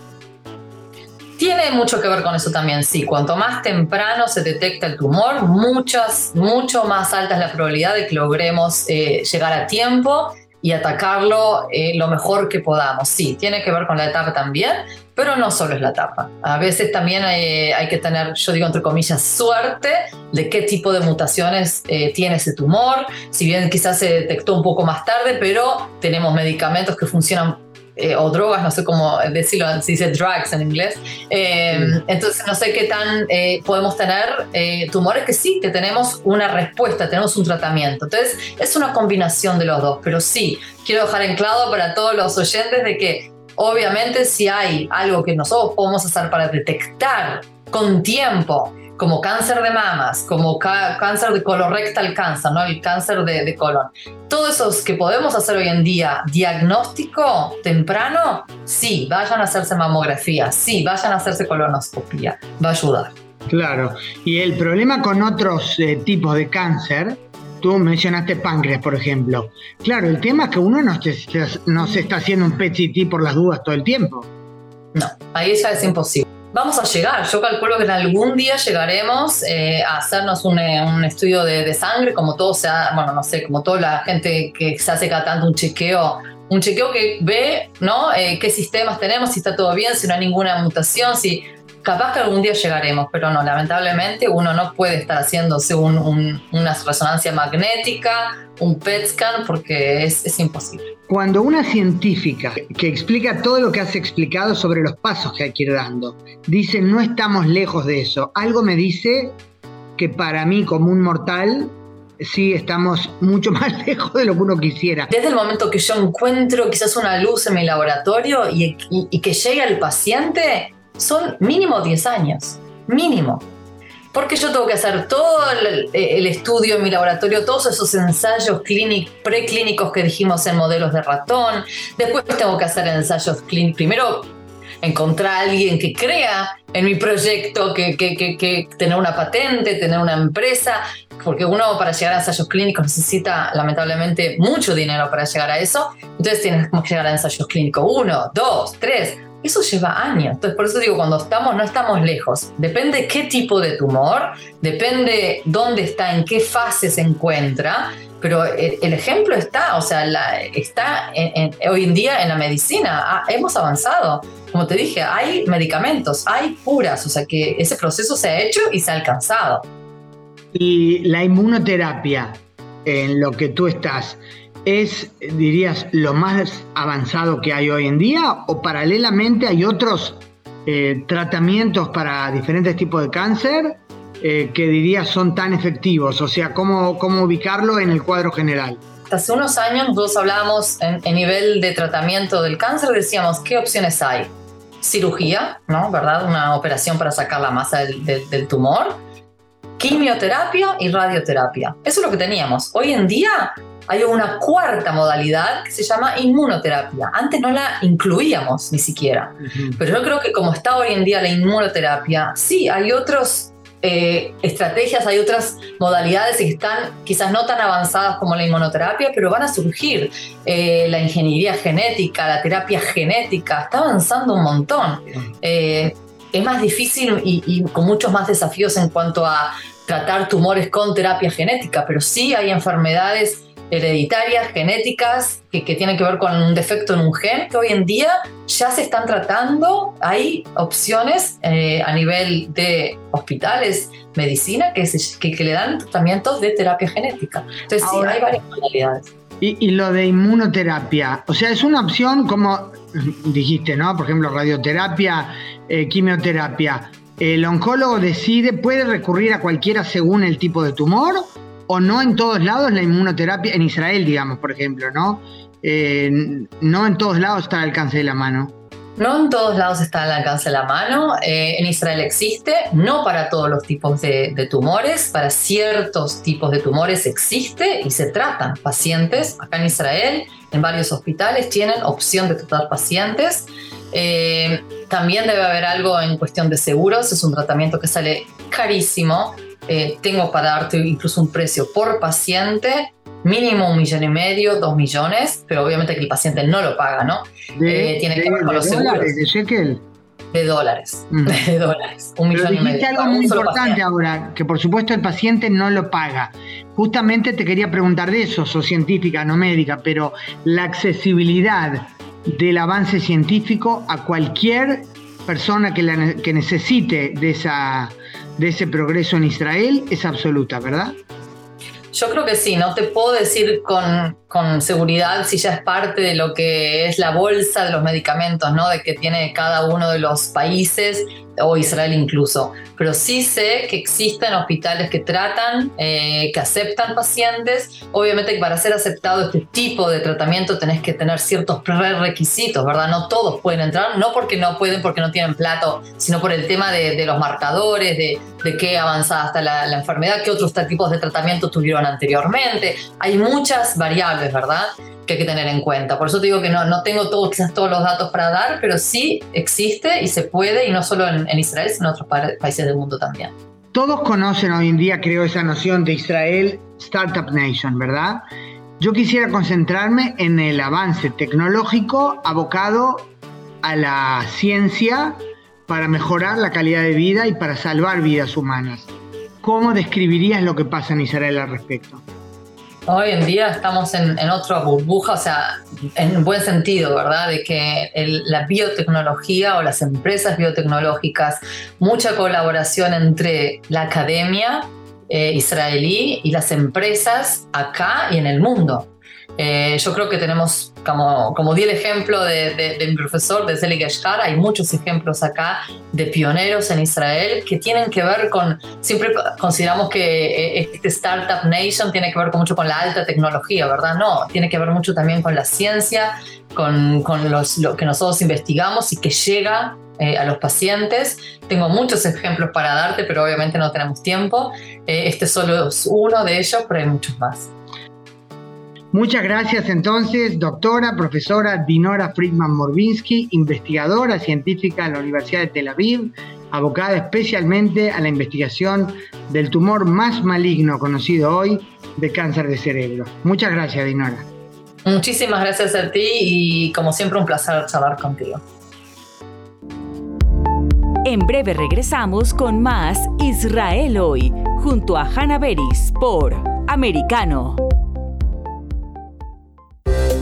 Tiene mucho que ver con eso también, sí. Cuanto más temprano se detecta el tumor, muchas, mucho más alta es la probabilidad de que logremos eh, llegar a tiempo y atacarlo eh, lo mejor que podamos. Sí, tiene que ver con la etapa también, pero no solo es la etapa. A veces también hay, hay que tener, yo digo entre comillas, suerte de qué tipo de mutaciones eh, tiene ese tumor. Si bien quizás se detectó un poco más tarde, pero tenemos medicamentos que funcionan eh, o drogas, no sé cómo decirlo, se dice drugs en inglés. Eh, entonces, no sé qué tan eh, podemos tener tumores que sí, que tenemos una respuesta, tenemos un tratamiento. Entonces, es una combinación de los dos, pero sí, quiero dejar en claro para todos los oyentes de que obviamente si hay algo que nosotros podemos hacer para detectar con tiempo como cáncer de mamas, como cáncer de colorectal cáncer, ¿no? el cáncer de, de, colon. Todos esos que podemos hacer hoy en día, diagnóstico temprano, sí, vayan a hacerse mamografía, sí, vayan a hacerse colonoscopía, va a ayudar. Claro, y el problema con otros eh, tipos de cáncer, tú mencionaste páncreas, por ejemplo. Claro, el tema es que uno no, no se está haciendo un PET-CT por las dudas todo el tiempo. No, ahí ya es imposible vamos a llegar. Yo calculo que en algún día llegaremos eh, a hacernos un, eh, estudio de, sangre, como todo sea, bueno, no sé, como toda la gente que se hace cada tanto un chequeo, un chequeo que ve, ¿no? Eh, qué sistemas tenemos, si está todo bien, si no hay ninguna mutación, si capaz que algún día llegaremos, pero no, lamentablemente uno no puede estar haciéndose una resonancia magnética, un PET scan, porque es, es imposible. Cuando una científica que explica todo lo que has explicado sobre los pasos que hay que ir dando, dice no estamos lejos de eso, algo me dice que para mí como un mortal sí estamos mucho más lejos de lo que uno quisiera. Desde el momento que yo encuentro quizás una luz en mi laboratorio y, y que llegue al paciente, son mínimo 10 años, mínimo. Porque yo tengo que hacer todo el, estudio en mi laboratorio, todos esos ensayos preclínicos que dijimos en modelos de ratón. Después tengo que hacer ensayos clínicos. Primero, encontrar a alguien que crea en mi proyecto, que, que, que, tener una patente, tener una empresa, porque uno para llegar a ensayos clínicos necesita lamentablemente mucho dinero para llegar a eso. Entonces tienes que llegar a ensayos clínicos uno, dos, tres, eso lleva años. Entonces, por eso digo, cuando estamos, no estamos lejos. Depende qué tipo de tumor, depende dónde está, en qué fase se encuentra, pero el, ejemplo está, o sea, está hoy en día en la medicina. Hemos avanzado. Como te dije, hay medicamentos, hay curas, o sea que ese proceso se ha hecho y se ha alcanzado. Y la inmunoterapia, en lo que tú estás, es, dirías, lo más avanzado que hay hoy en día o paralelamente hay otros eh, tratamientos para diferentes tipos de cáncer eh, que dirías son tan efectivos? O sea, ¿cómo, ¿cómo ubicarlo en el cuadro general? Hace unos años nosotros hablábamos en, nivel de tratamiento del cáncer, decíamos, ¿qué opciones hay? Cirugía, ¿no? ¿Verdad? Una operación para sacar la masa del, del tumor. Quimioterapia y radioterapia. Eso es lo que teníamos. Hoy en día hay una cuarta modalidad que se llama inmunoterapia. Antes no la incluíamos ni siquiera. Pero yo creo que como está hoy en día la inmunoterapia, sí, hay otras eh, estrategias, hay otras modalidades que están quizás no tan avanzadas como la inmunoterapia, pero van a surgir. Eh, la ingeniería genética, la terapia genética, está avanzando un montón. Eh, es más difícil y con muchos más desafíos en cuanto a tratar tumores con terapia genética, pero sí hay enfermedades hereditarias, genéticas, que, tienen que ver con un defecto en un gen, que hoy en día ya se están tratando. Hay opciones eh, a nivel de hospitales, medicina, que, que, le dan tratamientos de terapia genética. Entonces, sí, hay varias modalidades. Y, lo de inmunoterapia, o sea, es una opción como dijiste, ¿no? Por ejemplo, radioterapia, eh, quimioterapia. El oncólogo decide, puede recurrir a cualquiera según el tipo de tumor o no en todos lados la inmunoterapia, en Israel, digamos, por ejemplo, ¿no? Eh, no en todos lados está al alcance de la mano. No en todos lados está al alcance de la mano. Eh, en Israel existe, no para todos los tipos de, tumores, para ciertos tipos de tumores existe y se tratan pacientes. Acá en Israel, en varios hospitales, tienen opción de tratar pacientes. Eh, también debe haber algo en cuestión de seguros, es un tratamiento que sale carísimo eh, tengo para darte incluso un precio por paciente, mínimo un millón y medio, dos millones, pero obviamente que el paciente no lo paga, ¿no? De, eh, tiene que ver con los seguros. De shekel. de dólares. Mm. De dólares. Un Pero millón y medio. algo muy importante paciente. ahora, que por supuesto el paciente no lo paga. Justamente te quería preguntar de eso, sos científica, no médica, pero la accesibilidad del avance científico a cualquier persona que, la ne- que necesite de, esa, de ese progreso en Israel es absoluta, ¿verdad? Yo creo que sí, no te puedo decir con, con seguridad si ya es parte de lo que es la bolsa de los medicamentos, ¿no? De que tiene cada uno de los países o Israel incluso. Pero sí sé que existen hospitales que tratan, eh, que aceptan pacientes. Obviamente que para ser aceptado este tipo de tratamiento tenés que tener ciertos prerequisitos, ¿verdad? No todos pueden entrar, no porque no pueden, porque no tienen plato, sino por el tema de, de los marcadores, de, de qué avanzada está la, enfermedad, qué otros tipos de tratamiento tuvieron anteriormente. Hay muchas variables, ¿verdad? Que hay que tener en cuenta. Por eso te digo que no, no tengo todo, quizás todos los datos para dar, pero sí existe y se puede, y no solo en, en Israel, sino en otros pa- países del mundo también. Todos conocen hoy en día, creo, esa noción de Israel Startup Nation, ¿verdad? Yo quisiera concentrarme en el avance tecnológico abocado a la ciencia para mejorar la calidad de vida y para salvar vidas humanas. ¿Cómo describirías lo que pasa en Israel al respecto? Hoy en día estamos en, otra burbuja, o sea, en buen sentido, ¿verdad? De que la biotecnología o las empresas biotecnológicas, mucha colaboración entre la academia eh, israelí y las empresas acá y en el mundo. Eh, yo creo que tenemos, como, como di el ejemplo de, de- de mi profesor, de Zelig Eshkar, hay muchos ejemplos acá de pioneros en Israel que tienen que ver con, siempre consideramos que eh, este Startup Nation tiene que ver con mucho con la alta tecnología, ¿verdad? No, tiene que ver mucho también con la ciencia, con, con los, lo que nosotros investigamos y que llega eh, a los pacientes. Tengo muchos ejemplos para darte, pero obviamente no tenemos tiempo. Eh, este solo es uno de ellos, pero hay muchos más. Muchas gracias entonces, doctora, profesora Dinora Friedman Morbinsky, investigadora científica en la Universidad de Tel Aviv, abocada especialmente a la investigación del tumor más maligno conocido hoy de cáncer de cerebro. Muchas gracias, Dinora. Muchísimas gracias a ti y como siempre un placer charlar contigo. En breve regresamos con más Israel hoy, junto a Hanna Beris por Americano.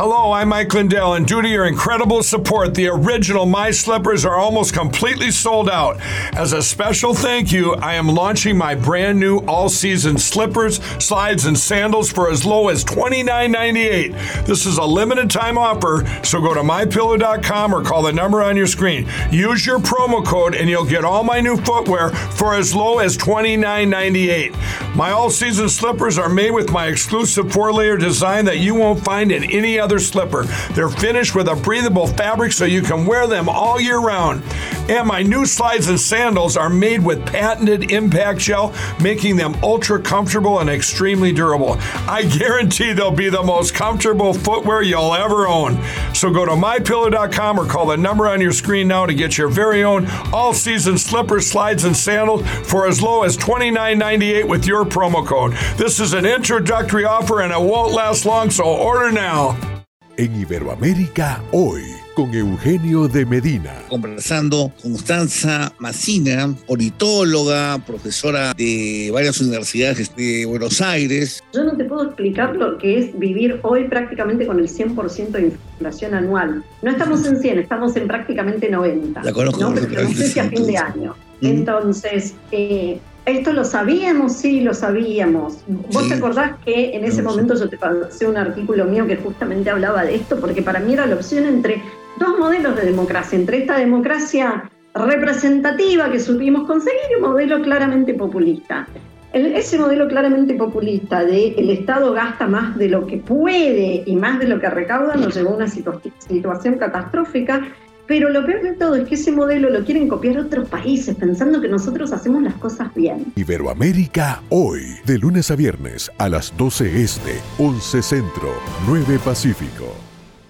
Hello, I'm Mike Lindell, and due to your incredible support, the original My Slippers are almost completely sold out. As a special thank you, I am launching my brand new all season slippers, slides, and sandals for as low as $29.98. This is a limited time offer, so go to mypillow.com or call the number on your screen. Use your promo code, and you'll get all my new footwear for as low as $29.98. My all season slippers are made with my exclusive four layer design that you won't find in any other slipper. They're finished with a breathable fabric so you can wear them all year round. And my new slides and sandals are made with patented impact gel, making them ultra comfortable and extremely durable. I guarantee they'll be the most comfortable footwear you'll ever own. So go to mypillow.com or call the number on your screen now to get your very own all season slippers, slides, and sandals for as low as $29.98 with your promo code. This is an introductory offer and it won't last long, so order now. En Iberoamérica hoy, con Eugenio de Medina. Conversando con Constanza Macina, politóloga, profesora de varias universidades de Buenos Aires. Yo no te puedo explicar lo que es vivir hoy prácticamente con el 100% de inflación anual. No estamos en 100, estamos en prácticamente 90. La conozco ¿no? Pero no sé si a fin de año. Mm. Entonces, eh, ¿esto lo sabíamos? Sí, lo sabíamos. ¿Vos Sí. te acordás que en ese No, momento yo te pasé un artículo mío que justamente hablaba de esto? Porque para mí era la opción entre dos modelos de democracia, entre esta democracia representativa que supimos conseguir y un modelo claramente populista. El- ese modelo claramente populista de el Estado gasta más de lo que puede y más de lo que recauda nos llevó a una situ- situación catastrófica, pero lo peor de todo es que ese modelo lo quieren copiar otros países pensando que nosotros hacemos las cosas bien. Iberoamérica hoy, de lunes a viernes a las 12 este, 11 centro, 9 pacífico.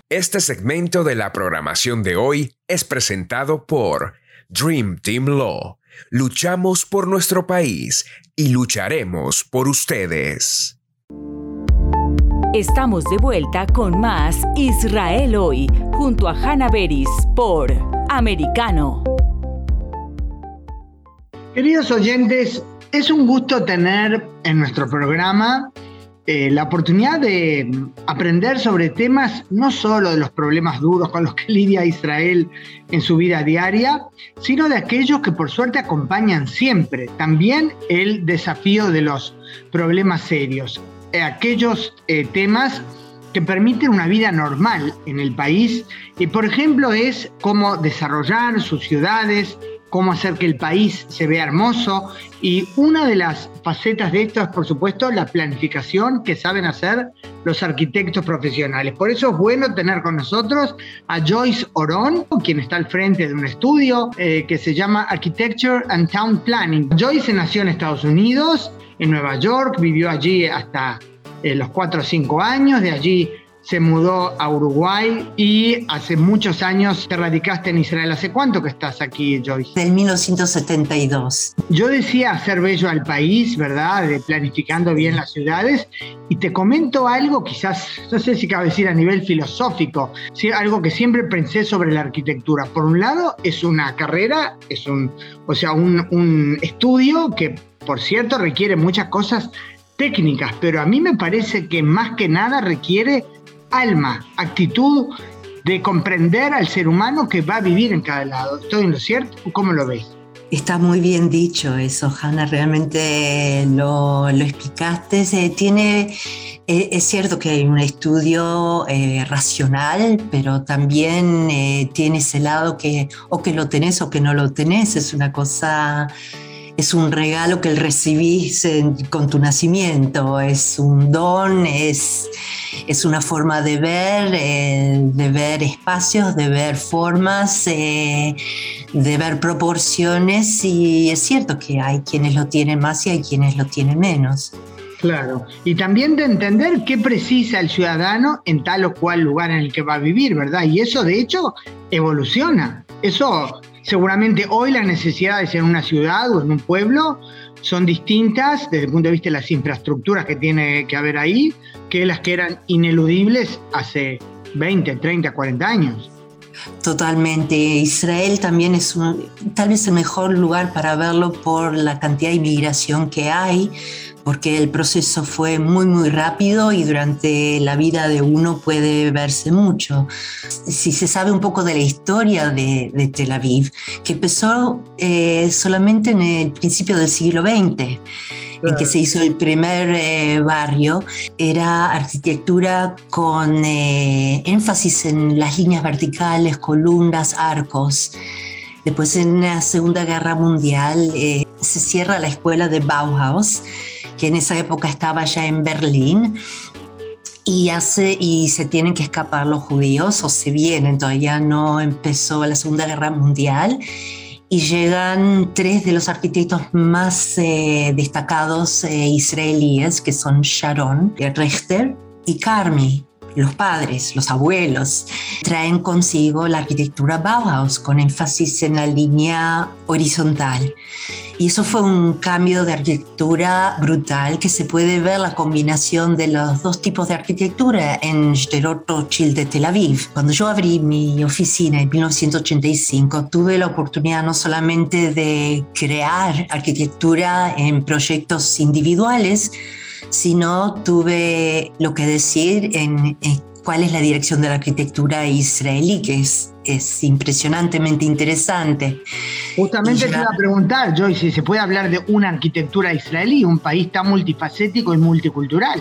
Este segmento de la programación de hoy es presentado por Dream Team Law. Luchamos por nuestro país y lucharemos por ustedes. Estamos de vuelta con más Israel hoy, junto a Hannah Beris por Americano. Queridos oyentes, es un gusto tener en nuestro programa eh, la oportunidad de aprender sobre temas no solo de los problemas duros con los que lidia Israel en su vida diaria, sino de aquellos que por suerte acompañan siempre, también el desafío de los problemas serios, aquellos eh, temas que permiten una vida normal en el país y por ejemplo es cómo desarrollar sus ciudades, cómo hacer que el país se vea hermoso. Y una de las facetas de esto es, por supuesto, la planificación que saben hacer los arquitectos profesionales. Por eso es bueno tener con nosotros a Joyce Orón, quien está al frente de un estudio eh, que se llama Architecture and Town Planning. Joyce nació en Estados Unidos, en Nueva York, vivió allí hasta eh, los 4 o 5 años, de allí se mudó a Uruguay y hace muchos años te radicaste en Israel. ¿Hace cuánto que estás aquí, Joyce? Del 1972. Yo decía hacer bello al país, ¿verdad? De planificando bien las ciudades. Y te comento algo, quizás, no sé si cabe decir a nivel filosófico, algo que siempre pensé sobre la arquitectura. Por un lado, es una carrera, es un, o sea, un, un estudio que, por cierto, requiere muchas cosas técnicas, pero a mí me parece que más que nada requiere alma, actitud de comprender al ser humano que va a vivir en cada lado. ¿Estoy en lo cierto? ¿Cómo lo ves? Está muy bien dicho eso, Hanna, realmente lo, explicaste. tiene, eh, es cierto que hay un estudio eh, racional, pero también eh, tiene ese lado que o que lo tenés o que no lo tenés, es una cosa es un regalo que recibís con tu nacimiento, es un don, es, es una forma de ver, eh, de ver espacios, de ver formas, eh, de ver proporciones y es cierto que hay quienes lo tienen más y hay quienes lo tienen menos. Claro, y también de entender qué precisa el ciudadano en tal o cual lugar en el que va a vivir, ¿verdad? Y eso de hecho evoluciona. Eso Seguramente hoy las necesidades en una ciudad o en un pueblo son distintas desde el punto de vista de las infraestructuras que tiene que haber ahí que las que eran ineludibles hace 20, 30, 40 años. Totalmente. Israel también es tal vez el mejor lugar para verlo por la cantidad de inmigración que hay, porque el proceso fue muy, muy rápido y durante la vida de uno puede verse mucho. Si se sabe un poco de la historia de, Tel Aviv, que empezó eh, solamente en el principio del siglo XX, en que se hizo el primer eh, barrio, era arquitectura con eh, énfasis en las líneas verticales, columnas, arcos. Después en la Segunda Guerra Mundial se cierra la escuela de Bauhaus que en esa época estaba ya en Berlín, y, hace, y se tienen que escapar los judíos, o se vienen, todavía no empezó la Segunda Guerra Mundial, y llegan tres de los arquitectos más eh, destacados eh, israelíes, que son Sharon, Rechter y Carmi. Los padres, los abuelos, traen consigo la arquitectura Bauhaus con énfasis en la línea horizontal. Y eso fue un cambio de arquitectura brutal que se puede ver la combinación de los dos tipos de arquitectura en Sderot Rothschild de Tel Aviv. Cuando yo abrí mi oficina en 1985, tuve la oportunidad no solamente de crear arquitectura en proyectos individuales, sino tuve lo que decir en, cuál es la dirección de la arquitectura israelí, que es, es impresionantemente interesante. Justamente te iba a preguntar, Joyce, si se puede hablar de una arquitectura israelí, un país tan multifacético y multicultural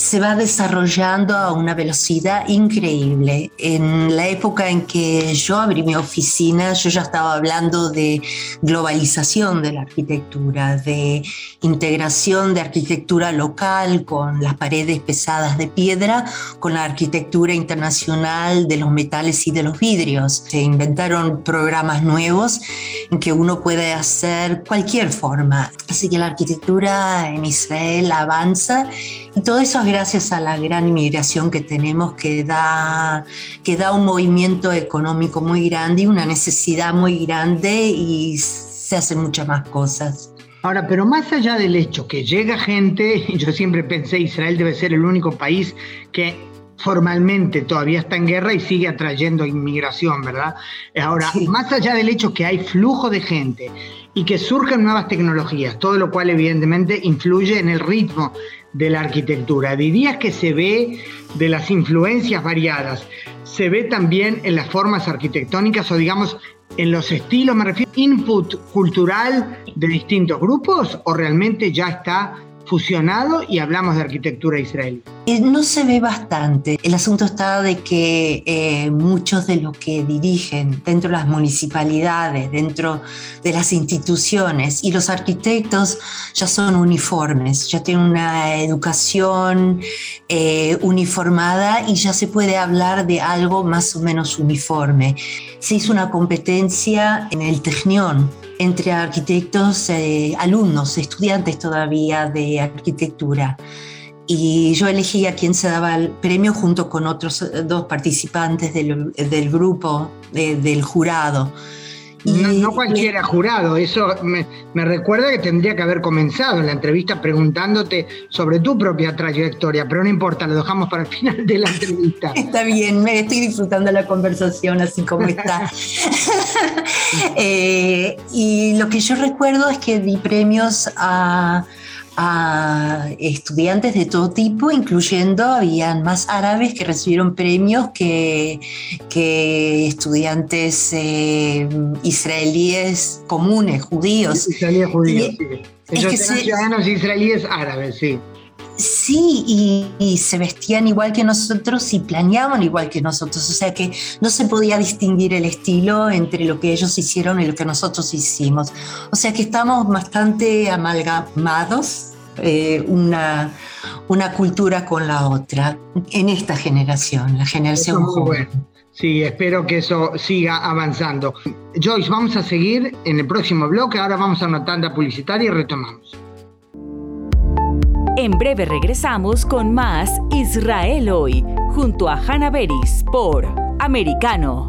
se va desarrollando a una velocidad increíble. En la época en que yo abrí mi oficina, yo ya estaba hablando de globalización de la arquitectura, de integración de arquitectura local con las paredes pesadas de piedra, con la arquitectura internacional de los metales y de los vidrios. Se inventaron programas nuevos en que uno puede hacer cualquier forma. Así que la arquitectura en Israel avanza y todo eso gracias a la gran inmigración que tenemos que da, que da un movimiento económico muy grande y una necesidad muy grande y se hacen muchas más cosas. Ahora, pero más allá del hecho que llega gente, yo siempre pensé Israel debe ser el único país que formalmente todavía está en guerra y sigue atrayendo inmigración, ¿verdad? Ahora, más allá del hecho que hay flujo de gente y que surgen nuevas tecnologías, todo lo cual evidentemente influye en el ritmo de la arquitectura. ¿Dirías que se ve de las influencias variadas? ¿Se ve también en las formas arquitectónicas o digamos en los estilos, me refiero, input cultural de distintos grupos o realmente ya está fusionado y hablamos de arquitectura israelí? Eh, no se ve bastante. El asunto está de que eh, muchos de los que dirigen dentro de las municipalidades, dentro de las instituciones y los arquitectos ya son uniformes, ya tienen una educación eh, uniformada y ya se puede hablar de algo más o menos uniforme. Se hizo una competencia en el Technion entre arquitectos, eh, alumnos, estudiantes todavía de arquitectura. Y yo elegí a quien se daba el premio junto con otros eh, dos participantes del, del grupo, del jurado. No, cualquiera jurado, eso me, me, recuerda que tendría que haber comenzado en la entrevista preguntándote sobre tu propia trayectoria, pero no importa, lo dejamos para el final de la entrevista. Está bien, me estoy disfrutando la conversación así como está. Eh, y lo que yo recuerdo es que di premios a a estudiantes de todo tipo, incluyendo, habían más árabes que recibieron premios que, que estudiantes eh, israelíes comunes, judíos. Israelíes judíos, sí. Ellos eran ciudadanos israelíes árabes, sí. Sí, y, se vestían igual que nosotros y planeaban igual que nosotros, o sea que no se podía distinguir el estilo entre lo que ellos hicieron y lo que nosotros hicimos. O sea que estamos bastante amalgamados, eh, una, una cultura con la otra, en esta generación, la generación joven. Sí, espero que eso siga avanzando. Joyce, vamos a seguir en el próximo bloque, ahora vamos a una tanda publicitaria y retomamos. En breve regresamos con más Israel hoy, junto a Hannah Beris por Americano.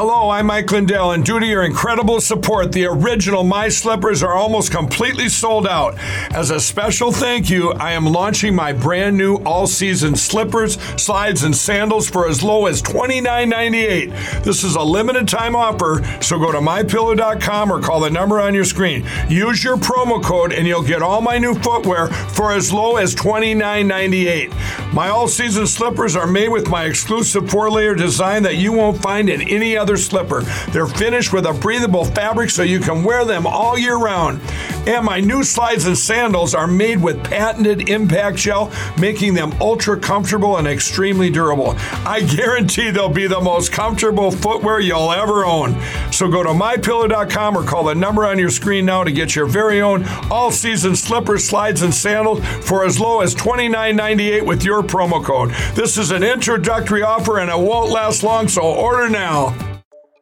Hello, I'm Mike Lindell, and due to your incredible support, the original My Slippers are almost completely sold out. As a special thank you, I am launching my brand new all season slippers, slides, and sandals for as low as $29.98. This is a limited time offer, so go to mypillow.com or call the number on your screen. Use your promo code, and you'll get all my new footwear for as low as $29.98. My all season slippers are made with my exclusive four layer design that you won't find in any other slipper. They're finished with a breathable fabric so you can wear them all year round. And my new slides and sandals are made with patented impact gel, making them ultra comfortable and extremely durable. I guarantee they'll be the most comfortable footwear you'll ever own. So go to mypillow.com or call the number on your screen now to get your very own all season slippers, slides, and sandals for as low as $29.98 with your promo code. This is an introductory offer and it won't last long, so order now.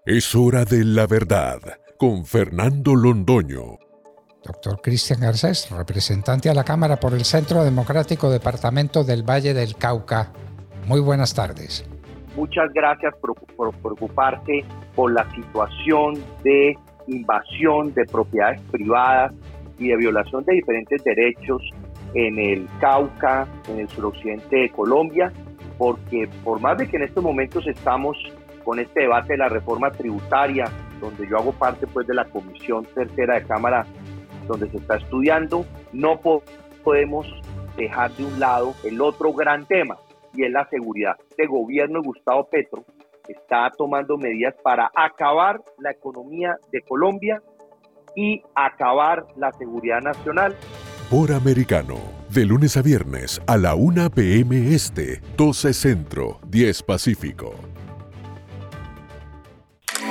Es hora de la verdad con Fernando Londoño. Doctor Cristian Garcés, representante a la Cámara por el Centro Democrático Departamento del Valle del Cauca. Muy buenas tardes. Muchas gracias por, por preocuparse por la situación de invasión de propiedades privadas y de violación de diferentes derechos en el Cauca, en el suroccidente de Colombia, porque por más de que en estos momentos estamos con este debate de la reforma tributaria, donde yo hago parte pues de la comisión tercera de Cámara donde se está estudiando, no podemos dejar de un lado el otro gran tema y es la seguridad. Este gobierno de Gustavo Petro está tomando medidas para acabar la economía de Colombia y acabar la seguridad nacional. Por americano, de lunes a viernes a la 1 p.m. Este, 12 Centro, 10 Pacífico.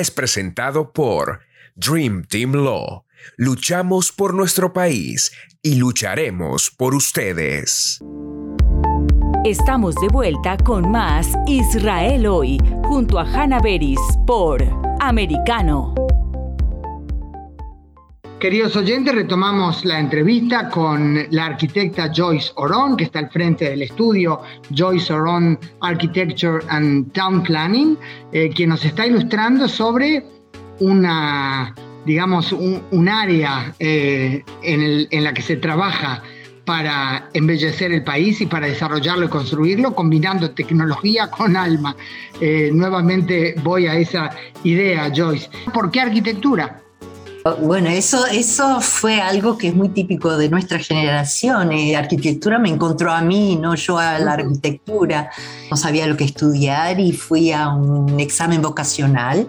es presentado por Dream Team Law. Luchamos por nuestro país y lucharemos por ustedes. Estamos de vuelta con más Israel hoy, junto a Hannah Beris por Americano. Queridos oyentes, retomamos la entrevista con la arquitecta Joyce Oron, que está al frente del estudio Joyce Oron Architecture and Town Planning, eh, quien nos está ilustrando sobre una, digamos, un, área eh, en, la que se trabaja para embellecer el país y para desarrollarlo y construirlo, combinando tecnología con alma. Eh, nuevamente voy a esa idea, Joyce. ¿Por qué arquitectura? Bueno, eso, eso fue algo que es muy típico de nuestra generación. Eh, arquitectura me encontró a mí, no yo a la arquitectura. No sabía lo que estudiar y fui a un examen vocacional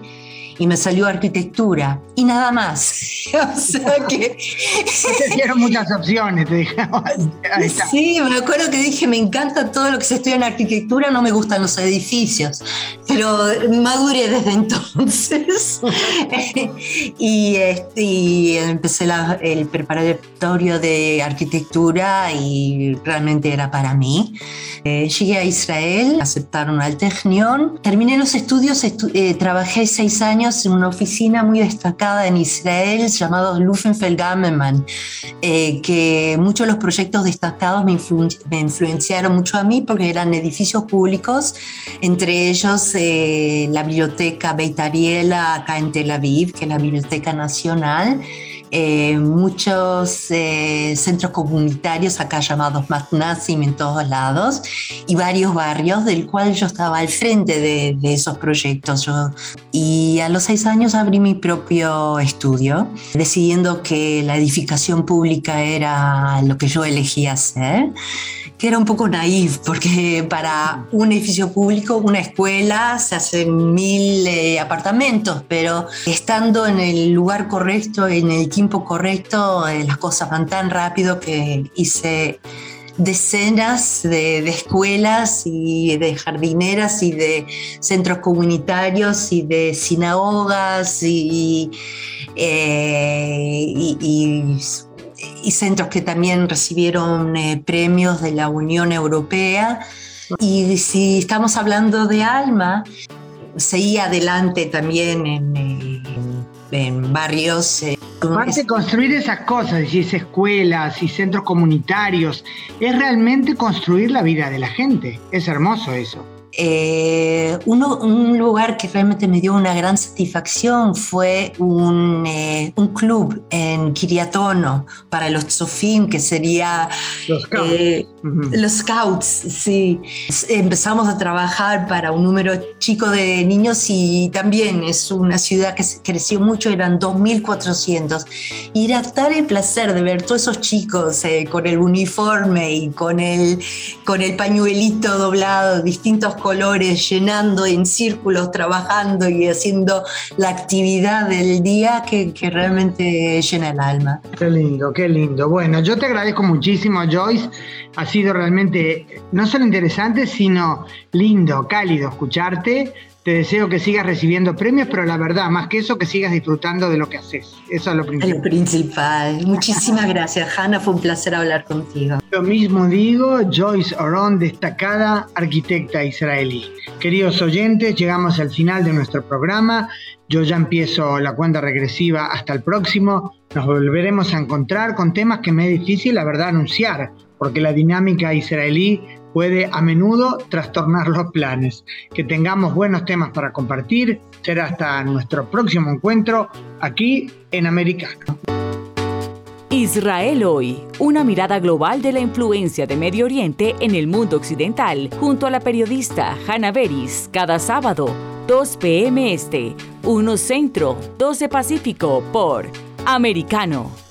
y me salió arquitectura y nada más. o sea que... te dieron muchas opciones, te dije. Sí, me acuerdo que dije, me encanta todo lo que se estudia en arquitectura, no me gustan los edificios, pero maduré desde entonces. y, este, y, empecé el preparatorio de arquitectura y realmente era para mí. Eh, llegué a Israel, aceptaron al Technion, terminé los estudios, eh, trabajé seis años en una oficina muy destacada en Israel llamado Luffenfeld Gammelmann, eh, que muchos de los proyectos destacados me, influenciaron mucho a mí porque eran edificios públicos, entre ellos la biblioteca Beit Ariela acá en Tel Aviv, que es la Biblioteca Nacional, eh, muchos eh, centros comunitarios acá llamados Matnazim en todos lados y varios barrios del cual yo estaba al frente de, esos proyectos. y a los seis años abrí mi propio estudio, decidiendo que la edificación pública era lo que yo elegía hacer que era un poco naif, porque para un edificio público, una escuela, se hacen mil eh, apartamentos, pero estando en el lugar correcto, en el tiempo correcto, eh, las cosas van tan rápido que hice decenas de, escuelas y de jardineras y de centros comunitarios y de sinagogas y, eh, centros que también recibieron eh, premios de la Unión Europea. Y si estamos hablando de Alma, seguía adelante también en, en, barrios. Eh, Aparte construir esas cosas, y escuelas y centros comunitarios, es realmente construir la vida de la gente. Es hermoso eso. Eh, uno, un lugar que realmente me dio una gran satisfacción fue un, eh, un club en Kiriatono para los Tsofim, que sería los scouts. Eh, los scouts, sí. Empezamos a trabajar para un número chico de niños y también es una ciudad que creció mucho, eran 2.400. Y era tal el placer de ver todos esos chicos con el uniforme y con el, con el pañuelito doblado, distintos colores, llenando en círculos, trabajando y haciendo la actividad del día que, que realmente llena el alma. Qué lindo, qué lindo. Bueno, yo te agradezco muchísimo, Joyce. Ha sido realmente no solo interesante, sino lindo, cálido escucharte. Te deseo que sigas recibiendo premios, pero la verdad, más que eso, que sigas disfrutando de lo que haces. Eso es lo principal. Lo principal. Muchísimas gracias, Hanna. Fue un placer hablar contigo. Lo mismo digo, Joyce Oron, destacada arquitecta israelí. Queridos oyentes, llegamos al final de nuestro programa. Yo ya empiezo la cuenta regresiva hasta el próximo. Nos volveremos a encontrar con temas que me es difícil, la verdad, anunciar, porque la dinámica israelí puede a menudo trastornar los planes. Que tengamos buenos temas para compartir. Será hasta nuestro próximo encuentro aquí en Americano. Israel hoy, una mirada global de la influencia de Medio Oriente en el mundo occidental, junto a la periodista Hannah Beris, cada sábado, 2 p.m. este, 1 Centro, 12 Pacífico por Americano.